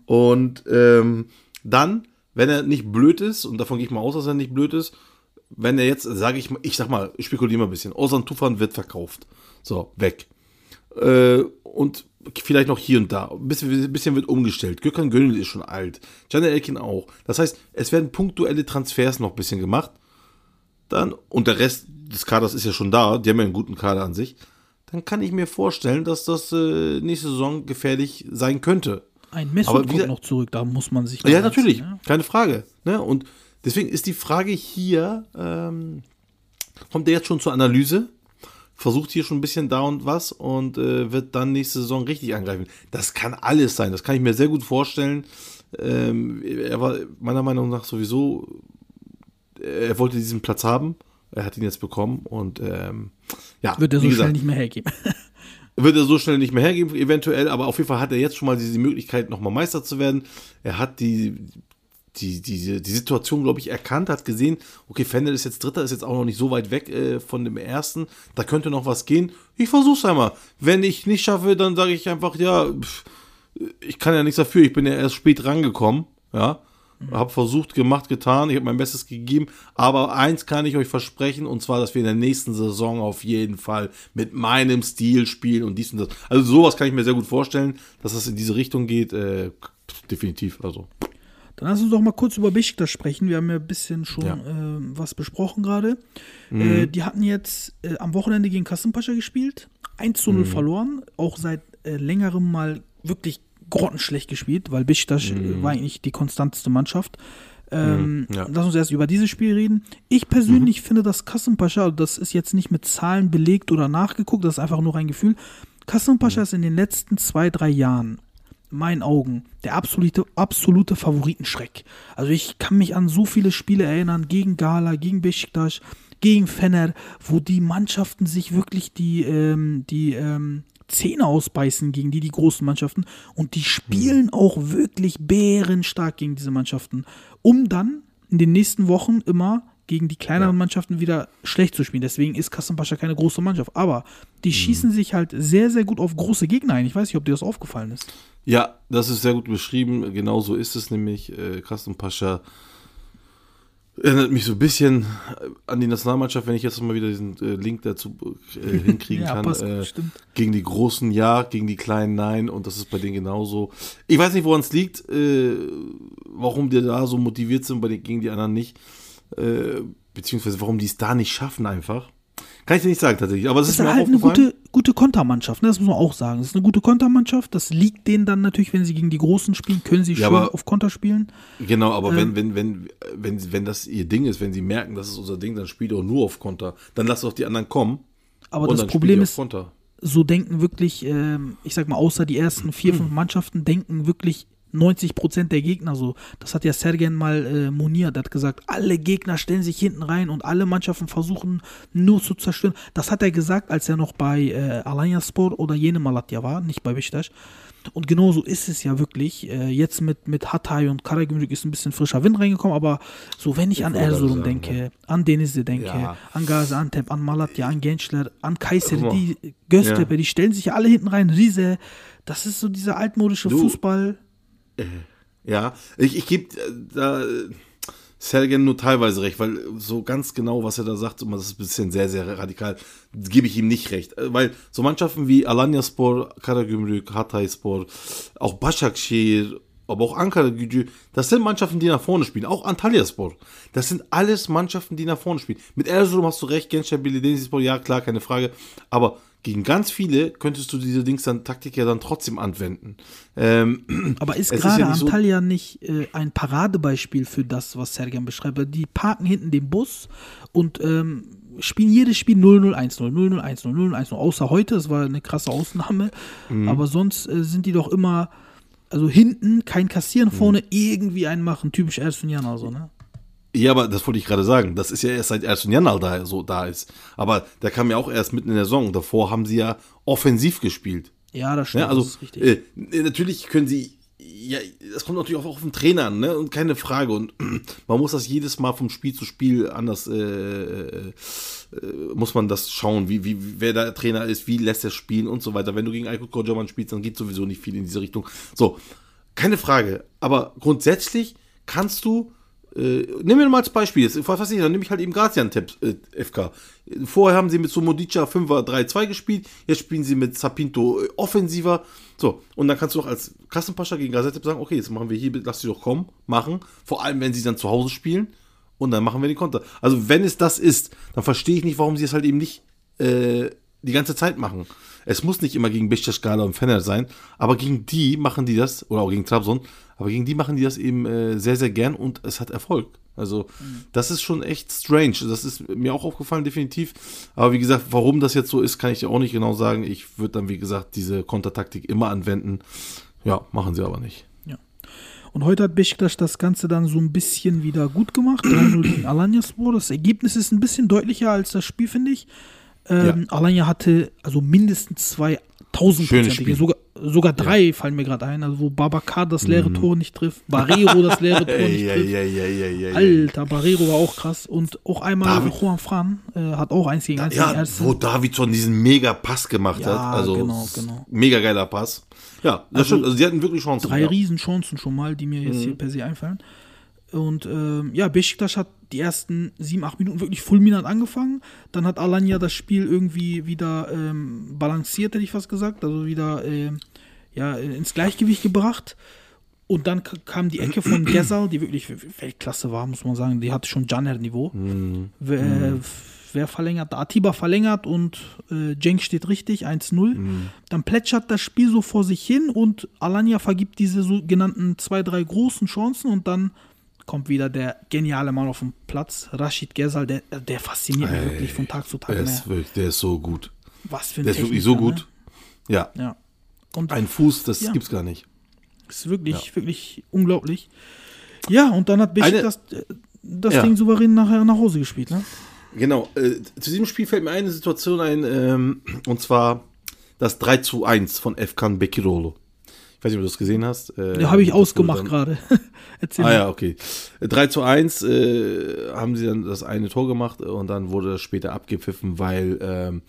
Und ähm, dann, wenn er nicht blöd ist, und davon gehe ich mal aus, dass er nicht blöd ist, wenn er jetzt, sage ich mal, ich sag mal, ich spekuliere mal ein bisschen, Ozan Tufan wird verkauft. So, weg. Äh, und vielleicht noch hier und da. Ein bisschen, bisschen wird umgestellt. Gökhan Gönül ist schon alt. Caner Elkin auch. Das heißt, es werden punktuelle Transfers noch ein bisschen gemacht. Dann, und der Rest des Kaders ist ja schon da, die haben ja einen guten Kader an sich. Dann kann ich mir vorstellen, dass das äh, nächste Saison gefährlich sein könnte. Ein wie kommt gesagt- noch zurück, da muss man sich. Ja, natürlich, einziehen, keine Frage. Ne? Und deswegen ist die Frage hier, ähm, kommt er jetzt schon zur Analyse, versucht hier schon ein bisschen da und was und äh, wird dann nächste Saison richtig angreifen. Das kann alles sein, das kann ich mir sehr gut vorstellen. Ähm, er war meiner Meinung nach sowieso, äh, er wollte diesen Platz haben, er hat ihn jetzt bekommen und ähm, ja, Wird er so wie schnell gesagt, nicht mehr hergeben. wird er so schnell nicht mehr hergeben, eventuell, aber auf jeden Fall hat er jetzt schon mal diese Möglichkeit, nochmal Meister zu werden. Er hat die, die, die, die Situation, glaube ich, erkannt, hat gesehen, okay, Fendel ist jetzt Dritter, ist jetzt auch noch nicht so weit weg äh, von dem Ersten, da könnte noch was gehen. Ich versuch's einmal. Wenn ich nicht schaffe, dann sage ich einfach, ja, pff, ich kann ja nichts dafür, ich bin ja erst spät rangekommen, ja. Hab versucht, gemacht, getan, ich habe mein Bestes gegeben, aber eins kann ich euch versprechen, und zwar, dass wir in der nächsten Saison auf jeden Fall mit meinem Stil spielen und dies und das. Also sowas kann ich mir sehr gut vorstellen, dass das in diese Richtung geht, äh, definitiv, also. Dann lass uns doch mal kurz über Besiktas sprechen. Wir haben ja ein bisschen schon Ja. Mhm. äh, was besprochen gerade. Äh, die hatten jetzt äh, am Wochenende gegen Kassenpascha gespielt. 1 zu 0 verloren, auch seit äh, längerem mal wirklich grottenschlecht gespielt, weil Besiktas äh, war eigentlich die konstanteste Mannschaft. Ähm, ja. Lass uns erst über dieses Spiel reden. Ich persönlich finde, dass Kassenpascha, das ist jetzt nicht mit Zahlen belegt oder nachgeguckt, das ist einfach nur ein Gefühl. Kassenpascha ist in den letzten zwei, drei Jahren, in meinen Augen, der absolute, absolute Favoritenschreck. Also ich kann mich an so viele Spiele erinnern, gegen Gala, gegen Besiktas, gegen Fener, wo die Mannschaften sich wirklich die, ähm, die ähm, Zähne ausbeißen gegen die, die großen Mannschaften. Und die spielen auch wirklich bärenstark gegen diese Mannschaften, um dann in den nächsten Wochen immer gegen die kleineren Mannschaften wieder schlecht zu spielen. Deswegen ist Kassenpascha keine große Mannschaft. Aber die schießen sich halt sehr, sehr gut auf große Gegner ein. Ich weiß nicht, ob dir das aufgefallen ist. Ja, das ist sehr gut beschrieben. Genau so ist es nämlich. Äh, Carsten Pascha erinnert mich so ein bisschen an die Nationalmannschaft, wenn ich jetzt mal wieder diesen äh, Link dazu äh, hinkriegen Ja, kann. passt, Äh, stimmt. gegen die Großen ja, gegen die Kleinen nein. Und das ist bei denen genauso. Ich weiß nicht, woran es liegt, äh, warum die da so motiviert sind, bei den, gegen die anderen nicht. Äh, beziehungsweise warum die es da nicht schaffen einfach. Kann ich dir nicht sagen tatsächlich. Aber es ist, ist mir halt eine gute, gute Kontermannschaft, ne? das muss man auch sagen. Das ist eine gute Kontermannschaft. Das liegt denen dann natürlich, wenn sie gegen die Großen spielen, können sie Ja, schön aber- auf Konter spielen. Genau, aber Ähm. wenn, wenn, wenn, wenn, wenn das ihr Ding ist, wenn sie merken, das ist unser Ding, dann spielt auch nur auf Konter. Dann lasst doch die anderen kommen. Aber das Problem ist, so denken wirklich, ähm, ich sag mal, außer die ersten vier, fünf Mannschaften, denken wirklich 90 Prozent der Gegner so. Das hat ja Sergen mal äh, moniert, hat gesagt, alle Gegner stellen sich hinten rein und alle Mannschaften versuchen nur zu zerstören. Das hat er gesagt, als er noch bei äh, Alanyaspor oder jene Malatya war, nicht bei Beşiktaş. Und genauso ist es ja wirklich. Äh, jetzt mit, mit Hatay und Karagümrük ist ein bisschen frischer Wind reingekommen, aber so, wenn ich an wollte gerade Erzurum denke, an Denizli denke, Ja. an Gaziantep, an Malatya, an Gençler, an Kayseri, mal. die Göztepe, die stellen sich ja alle hinten rein. Riese, das ist so dieser altmodische Du- Fußball. Ja, ich, ich gebe äh, da äh, Sergen nur teilweise recht, weil so ganz genau, was er da sagt, das ist ein bisschen sehr, sehr radikal, gebe ich ihm nicht recht. Äh, Weil so Mannschaften wie Alanyaspor, Karagümrük, Hatayspor, auch Başakşehir, aber auch Ankara Gücü, das sind Mannschaften, die nach vorne spielen. Auch Antalyaspor. Das sind alles Mannschaften, die nach vorne spielen. Mit Erzurum hast du recht, Gençler Belediyespor, ja klar, keine Frage. Aber gegen ganz viele könntest du diese Dings dann Taktik ja dann trotzdem anwenden. Ähm, Aber ist gerade ja nicht so- Antalya nicht äh, ein Paradebeispiel für das, was Sergen beschreibt? Weil Die parken hinten den Bus und ähm, spielen jedes Spiel 0-0, 1-0, 0-0, 1-0, 0-0, 1-0. Außer heute, das war eine krasse Ausnahme. Mhm. Aber sonst äh, sind die doch immer, also hinten kein Kassieren, Mhm. vorne irgendwie einen machen. Typisch Ersun Jana so, ne? Ja, aber das wollte ich gerade sagen. Das ist ja erst seit 1. Januar da so da ist. Aber der kam ja auch erst mitten in der Saison. Davor haben sie ja offensiv gespielt. Ja, das stimmt, Ja, also das ist richtig. äh, natürlich können sie. Ja, das kommt natürlich auch auf den Trainer an, ne? Und keine Frage. Und man muss das jedes Mal vom Spiel zu Spiel anders äh, äh, äh, muss man das schauen, wie, wie, wer der Trainer ist, wie lässt er spielen und so weiter. Wenn du gegen Aykut Kocaman spielst, dann geht sowieso nicht viel in diese Richtung. So, keine Frage. Aber grundsätzlich kannst du äh, nehmen wir mal als Beispiel, jetzt, was weiß ich, dann nehme ich halt eben Gaziantep äh, FK. Vorher haben sie mit so Modica 5er 3-2 gespielt, jetzt spielen sie mit Sapinto äh, offensiver. So, und dann kannst du doch als Kassenpascha gegen Gaziantep sagen, okay, jetzt machen wir hier, lass sie doch kommen, machen. Vor allem, wenn sie dann zu Hause spielen und dann machen wir die Konter. Also, wenn es das ist, dann verstehe ich nicht, warum sie es halt eben nicht äh, die ganze Zeit machen. Es muss nicht immer gegen Beşiktaş, Gala und Fener sein, aber gegen die machen die das, oder auch gegen Trabzon, aber gegen die machen die das eben äh, sehr, sehr gern und es hat Erfolg. Also, das ist schon echt strange. Das ist mir auch aufgefallen, definitiv. Aber wie gesagt, warum das jetzt so ist, kann ich dir auch nicht genau sagen. Ich würde dann, wie gesagt, diese Kontertaktik immer anwenden. Ja, machen sie aber nicht. Und heute hat Beşiktaş das Ganze dann so ein bisschen wieder gut gemacht. 3-0 gegen Alanyaspor. Das Ergebnis ist ein bisschen deutlicher als das Spiel, finde ich. Ähm, Alanya hatte also mindestens zwei tausendprozentige, sogar, sogar drei fallen mir gerade ein. Also wo Babakar das leere Tor nicht trifft, Barrero das leere Tor nicht trifft. ja, ja, ja, ja. Alter, Barrero war auch krass. Und auch einmal David- Juan Fran äh, hat auch eins gegen eins Ja, wo Davidson diesen mega Pass gemacht Ja, hat. Also genau, genau. mega geiler Pass. Ja, das Also stimmt. Also sie hatten wirklich Chancen. drei ja. Riesenchancen schon mal, die mir jetzt Mhm. hier per se einfallen. Und ähm, ja, Besiktas hat die ersten sieben, acht Minuten wirklich fulminant angefangen. Dann hat Alanya das Spiel irgendwie wieder ähm, balanciert, hätte ich fast gesagt. Also wieder ähm, ja, ins Gleichgewicht gebracht. Und dann kam die Ecke von Gesal, die wirklich Weltklasse war, muss man sagen. Die hatte schon Janner-Niveau. Mhm. W- äh, wer verlängert? Atiba verlängert und äh, Cenk steht richtig, 1-0. Dann plätschert das Spiel so vor sich hin und Alanya vergibt diese sogenannten zwei, drei großen Chancen und dann kommt wieder der geniale Mann auf den Platz, Rashid Ghezal, der, der fasziniert mich wirklich von Tag zu Tag Der mehr. ist, wirklich, der ist so gut. Was für ein Der ist wirklich so gut. Ja. Ne? Ja. Und Ein Fuß, das Ja. gibt's gar nicht. ist wirklich, wirklich unglaublich. Ja, und dann hat Eine- das, das Ja. Ding souverän nachher nach Hause gespielt, ne? Genau, äh, zu diesem Spiel fällt mir eine Situation ein, ähm, und zwar das 3 zu 1 von Efkan Bekirolo. Ich weiß nicht, ob du das gesehen hast. Äh, Ja, habe ich ausgemacht gerade. Erzähl Ah mal. ja, okay. 3 zu 1 äh, haben sie dann das eine Tor gemacht und dann wurde das später abgepfiffen, weil ähm,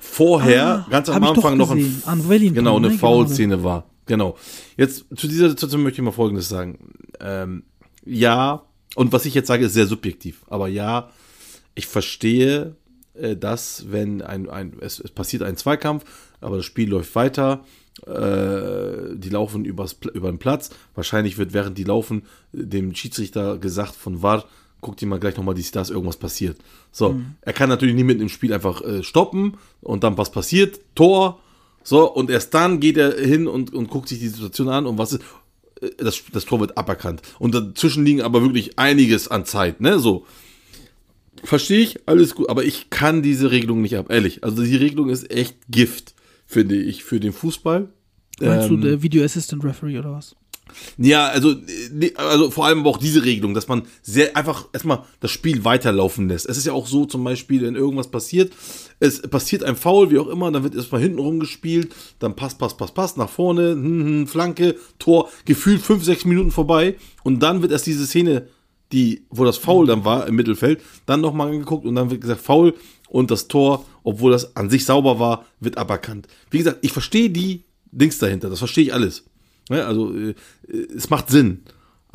vorher, Ah, ganz am Anfang noch ein. An genau, eine ne? Foul-Szene war. Genau. Jetzt zu dieser Situation möchte ich mal Folgendes sagen. Ähm, ja, und was ich jetzt sage, ist sehr subjektiv, aber ja, ich verstehe, äh, dass wenn ein, ein es, es passiert ein Zweikampf, aber das Spiel läuft weiter, äh, die laufen übers, über den Platz. Wahrscheinlich wird während die laufen dem Schiedsrichter gesagt von VAR, guck dir mal gleich nochmal, dass da ist irgendwas passiert. So, er kann natürlich nicht mit dem Spiel einfach äh, stoppen und dann was passiert, Tor, so, und erst dann geht er hin und, und guckt sich die Situation an und was ist, äh, das, das Tor wird aberkannt. Und dazwischen liegen aber wirklich einiges an Zeit, ne, so. Verstehe ich, alles gut, aber ich kann diese Regelung nicht ab, ehrlich. Also die Regelung ist echt Gift, finde ich, für den Fußball. Meinst Ähm, du der Video Assistant Referee oder was? Ja, also, also vor allem aber auch diese Regelung, dass man sehr einfach erstmal das Spiel weiterlaufen lässt. Es ist ja auch so, zum Beispiel, wenn irgendwas passiert, es passiert ein Foul, wie auch immer, dann wird erstmal hinten rumgespielt, dann passt, passt, passt, passt, nach vorne, hm, hm, Flanke, Tor, gefühlt fünf, sechs Minuten vorbei und dann wird erst diese Szene, die, wo das Foul dann war im Mittelfeld, dann nochmal angeguckt und dann wird gesagt, Foul und das Tor, obwohl das an sich sauber war, wird aberkannt. Wie gesagt, ich verstehe die Dings dahinter, das verstehe ich alles. Ne, also äh, äh, es macht Sinn.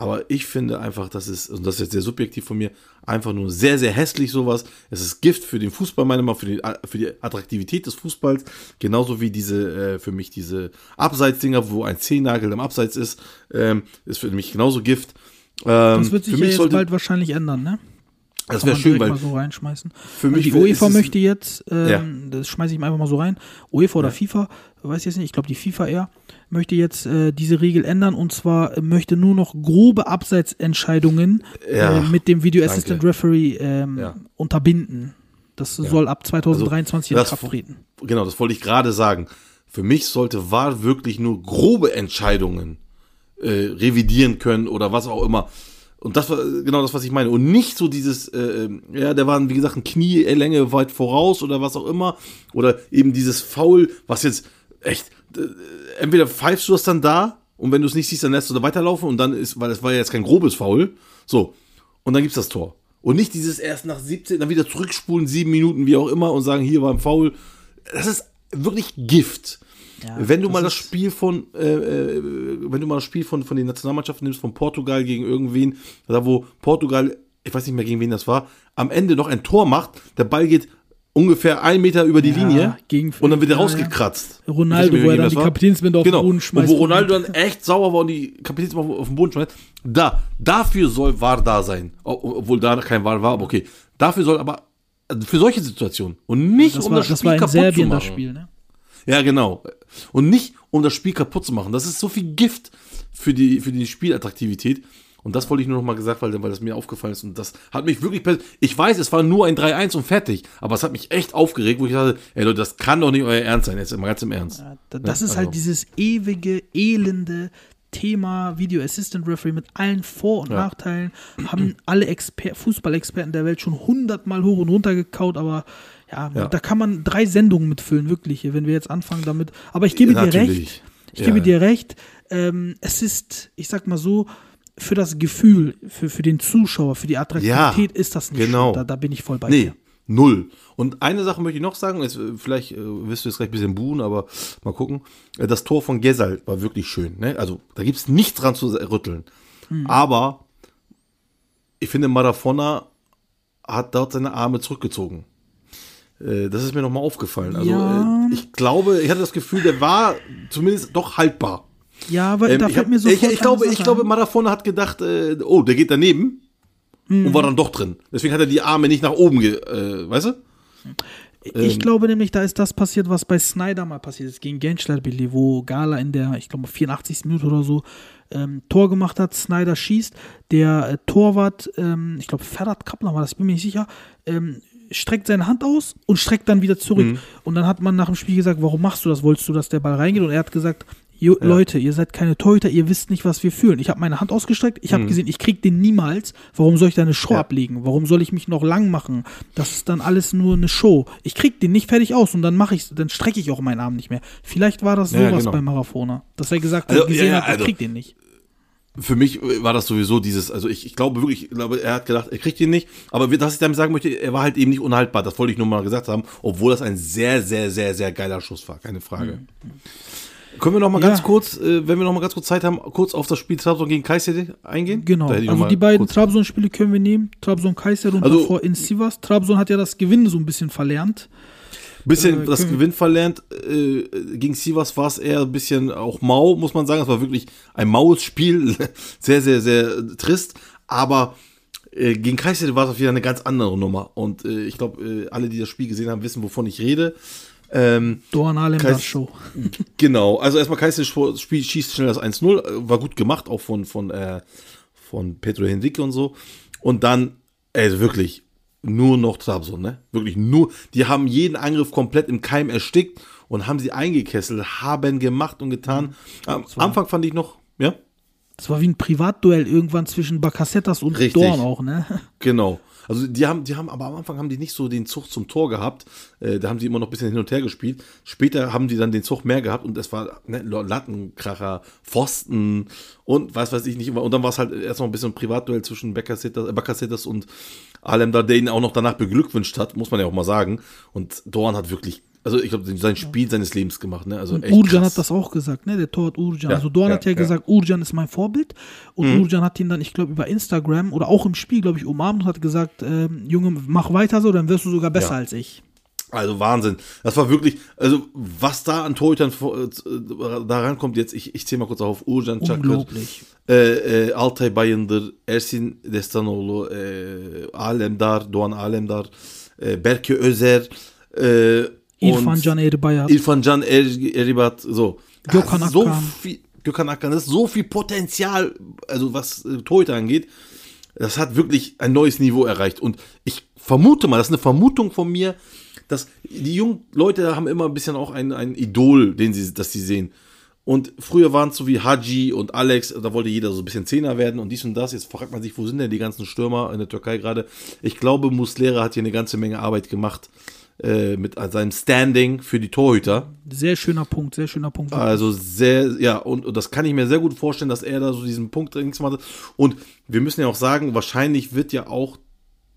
Aber ich finde einfach, das ist, und das ist jetzt sehr subjektiv von mir, einfach nur sehr, sehr hässlich sowas. Es ist Gift für den Fußball, meiner Meinung nach, für die, für die Attraktivität des Fußballs. Genauso wie diese, äh, für mich diese Abseitsdinger, wo ein Zehennagel im Abseits ist, ähm, ist für mich genauso Gift. Ähm, Das wird sich ja jetzt sollte, bald wahrscheinlich ändern, ne? Das wäre schön, weil mal so reinschmeißen. für mich die UEFA möchte jetzt, ähm, Ja. das schmeiße ich mal einfach mal so rein, UEFA oder FIFA, weiß ich jetzt nicht, ich glaube die FIFA eher, möchte jetzt äh, diese Regel ändern und zwar äh, möchte nur noch grobe Abseitsentscheidungen Ja, äh, mit dem Video danke. Assistant Referee ähm, Ja. unterbinden. Das soll ab 2023 Also, in Kraft treten. Genau, das wollte ich gerade sagen. Für mich sollte VAR wirklich nur grobe Entscheidungen äh, revidieren können oder was auch immer. Und das war äh, genau das, was ich meine. Und nicht so dieses, äh, ja, der war, wie gesagt, ein Knielänge weit voraus oder was auch immer. Oder eben dieses Foul, was jetzt echt, äh, entweder pfeifst du das dann da und wenn du es nicht siehst, dann lässt du da weiterlaufen und dann ist, weil es war ja jetzt kein grobes Foul. So. Und dann gibt's das Tor. Und nicht dieses erst nach 17, dann wieder zurückspulen, sieben Minuten, wie auch immer, und sagen, hier war ein Foul. Das ist wirklich Gift. Ja, wenn du das mal das Spiel von, äh, äh, wenn du mal das Spiel von, von den Nationalmannschaften nimmst, von Portugal gegen irgendwen, da wo Portugal, ich weiß nicht mehr gegen wen das war, am Ende noch ein Tor macht, der Ball geht ungefähr einen Meter über die Ja, Linie gegen- und dann wird er ja. rausgekratzt. Ronaldo, nicht mehr, wo er dann das die. Kapitänsbinde auf den genau. Boden schmeißt. Und wo Ronaldo dann echt sauer war und die Kapitänsbinde auf den Boden schmeißt, da, dafür soll VAR da sein. Obwohl da kein VAR war, aber okay. Dafür soll aber, für solche Situationen und nicht Das um war, das das Spiel war in kaputt Serbien zu das machen. Spiel, ne? Ja, genau. Und nicht, um das Spiel kaputt zu machen. Das ist so viel Gift für die, für die Spielattraktivität. Und das wollte ich nur noch mal gesagt, weil, weil das mir aufgefallen ist. Und das hat mich wirklich. Ich weiß, es war nur ein 3-1 und fertig. Aber es hat mich echt aufgeregt, wo ich dachte, ey Leute, das kann doch nicht euer Ernst sein. Jetzt mal ganz im Ernst. Da- Das Ja, ist also. halt dieses ewige, elende Thema Video Assistant Referee mit allen Vor- und Ja. Nachteilen. Haben alle Exper Fußballexperten der Welt schon hundertmal hoch und runter gekaut, aber ja, Ja. da kann man drei Sendungen mitfüllen, wirklich, wenn wir jetzt anfangen damit. Aber ich gebe Ja, dir recht. natürlich. Ich Ja, gebe dir recht. Ähm, es ist, ich sag mal so, für das Gefühl, für, für den Zuschauer, für die Attraktivität ist das nicht genau. Da, da bin ich voll bei Nee, dir. null. Und eine Sache möchte ich noch sagen, äh, vielleicht äh, wirst du jetzt gleich ein bisschen buhen, aber mal gucken. Äh, Das Tor von Gesal war wirklich schön. Ne? Also da gibt es nichts dran zu rütteln. Hm. Aber ich finde, Marafona hat dort seine Arme zurückgezogen. Äh, Das ist mir nochmal aufgefallen. Also Ja. äh, ich glaube, ich hatte das Gefühl, der war zumindest doch haltbar. Ja, aber Ähm, da ich, fällt mir ich, sofort ich, glaube, eine ich Sache glaube, ein. Marafona hat gedacht, äh, oh, der geht daneben und war dann doch drin. Deswegen hat er die Arme nicht nach oben, ge, äh, weißt du? Ich glaube nämlich, da ist das passiert, was bei Snyder mal passiert ist, gegen Gençlerbirliğ, wo Gala in der, ich glaube, 84. Minute oder so ähm, Tor gemacht hat, Snyder schießt, der äh, Torwart, ähm, ich glaube, Ferhat Kaplan war das, ich bin mir nicht sicher, ähm, streckt seine Hand aus und streckt dann wieder zurück. Und dann hat man nach dem Spiel gesagt, warum machst du das? Wolltest du, dass der Ball reingeht? Und er hat gesagt, Jo, Leute, ihr seid keine Torhüter, ihr wisst nicht, was wir fühlen. Ich habe meine Hand ausgestreckt, ich habe gesehen, ich krieg den niemals. Warum soll ich da eine Show ablegen? Warum soll ich mich noch lang machen? Das ist dann alles nur eine Show. Ich krieg den nicht fertig aus und dann mache ich, dann strecke ich auch meinen Arm nicht mehr. Vielleicht war das Ja, sowas genau. bei Marafona, dass er gesagt Also, hat, gesehen ja, ja, hat, ich also- krieg den nicht. Für mich war das sowieso dieses, also ich, ich glaube wirklich, ich glaube, er hat gedacht, er kriegt ihn nicht, aber was ich damit sagen möchte, er war halt eben nicht unhaltbar, das wollte ich nur mal gesagt haben, obwohl das ein sehr, sehr, sehr, sehr geiler Schuss war, keine Frage. Können wir noch mal Mhm. Ja. ganz kurz, äh, wenn wir noch mal ganz kurz Zeit haben, kurz auf das Spiel Trabzon gegen Kayseri eingehen? Genau, also die beiden Trabzon-Spiele können wir nehmen. Trabzon Kaiser und Also- davor in Sivas. Trabzon hat ja das Gewinnen so ein bisschen verlernt. Bisschen äh, das Gewinn verlernt. Äh, gegen Sivas war es eher ein bisschen auch mau, muss man sagen. Es war wirklich ein maues Spiel. sehr, sehr, sehr trist. Aber äh, gegen Kayseri war es auf jeden Fall eine ganz andere Nummer. Und äh, ich glaube, äh, alle, die das Spiel gesehen haben, wissen, wovon ich rede. Ähm, Dorn Alem Kais- das Show. Genau, also erstmal Spiel schießt schnell das 1-0, äh, war gut gemacht, auch von, von, äh, von Pedro Henrique und so. Und dann, also wirklich, nur noch Trabzon, ne? Wirklich nur, die haben jeden Angriff komplett im Keim erstickt und haben sie eingekesselt, haben gemacht und getan. Am Anfang fand ich noch, ja, Das war wie ein Privatduell irgendwann zwischen Bacassettas und Richtig. Dorn auch, ne? Genau. Also die haben, die haben, aber am Anfang haben die nicht so den Zug zum Tor gehabt. Äh, da haben die immer noch ein bisschen hin und her gespielt. Später haben die dann den Zug mehr gehabt und es war ne, Lattenkracher, Pfosten und was weiß ich nicht. Und dann war es halt erst noch ein bisschen ein Privatduell zwischen Baccasetas, äh, und Alemdar, der ihn auch noch danach beglückwünscht hat, muss man ja auch mal sagen. Und Dorn hat wirklich, also ich glaube, sein Spiel seines Lebens gemacht. Ne? Also Und echt Urjan krass. hat das auch gesagt, ne? Der Torwart Urjan. Ja, also Dorn ja, hat ja, ja. Mhm. gesagt, Urjan ist mein Vorbild. Und Urjan hat ihn dann, ich glaube, über Instagram oder auch im Spiel, glaube ich, umarmt und hat gesagt, ähm, Junge, mach weiter so, dann wirst du sogar besser als ich. Also Wahnsinn. Das war wirklich, also was da an Torhütern vor- äh, da rankommt jetzt, ich, ich zähle mal kurz auf, Urjan Çakır, Unglaublich. äh, äh, Altay Bayındır, Ersin Destanoğlu, äh, Alemdar, Doğan Alemdar, äh, Berke Özer, äh, İrfan Can Erbayat. Irfan Can er Eribat, so. Gökhan ist so Akkan. viel, Gökhan Akkan, das ist so viel Potenzial, also was äh, Torhüter angeht. Das hat wirklich ein neues Niveau erreicht. Und ich vermute mal, das ist eine Vermutung von mir, dass die jungen Leute haben immer ein bisschen auch ein, ein Idol, den sie, das sie sehen. Und früher waren es so wie Haji und Alex, da wollte jeder so ein bisschen Zehner werden und dies und das. Jetzt fragt man sich, wo sind denn die ganzen Stürmer in der Türkei gerade? Ich glaube, Muslera hat hier eine ganze Menge Arbeit gemacht äh, mit seinem Standing für die Torhüter. Sehr schöner Punkt, sehr schöner Punkt. Also sehr, ja, und, und das kann ich mir sehr gut vorstellen, dass er da so diesen Punkt drin gemacht hat. Und wir müssen ja auch sagen, wahrscheinlich wird ja auch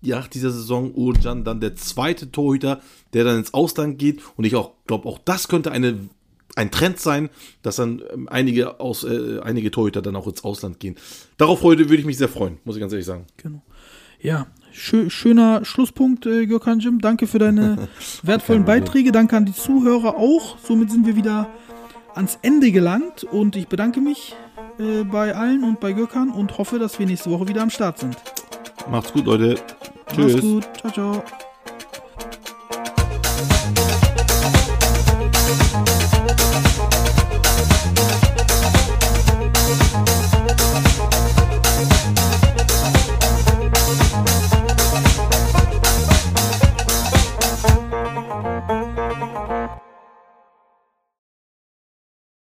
nach dieser Saison Urjan dann der zweite Torhüter, der dann ins Ausland geht. Und ich auch glaube, auch das könnte eine, ein Trend sein, dass dann ähm, einige, aus, äh, einige Torhüter dann auch ins Ausland gehen. Darauf heute würde ich mich sehr freuen, muss ich ganz ehrlich sagen. Genau. Ja, schö schöner Schlusspunkt, äh, Gökhan Jim. Danke für deine wertvollen Beiträge. Danke an die Zuhörer auch. Somit sind wir wieder ans Ende gelangt und ich bedanke mich äh, bei allen und bei Gökhan und hoffe, dass wir nächste Woche wieder am Start sind. Macht's gut, Leute. Mach's Tschüss. gut. Ciao, ciao.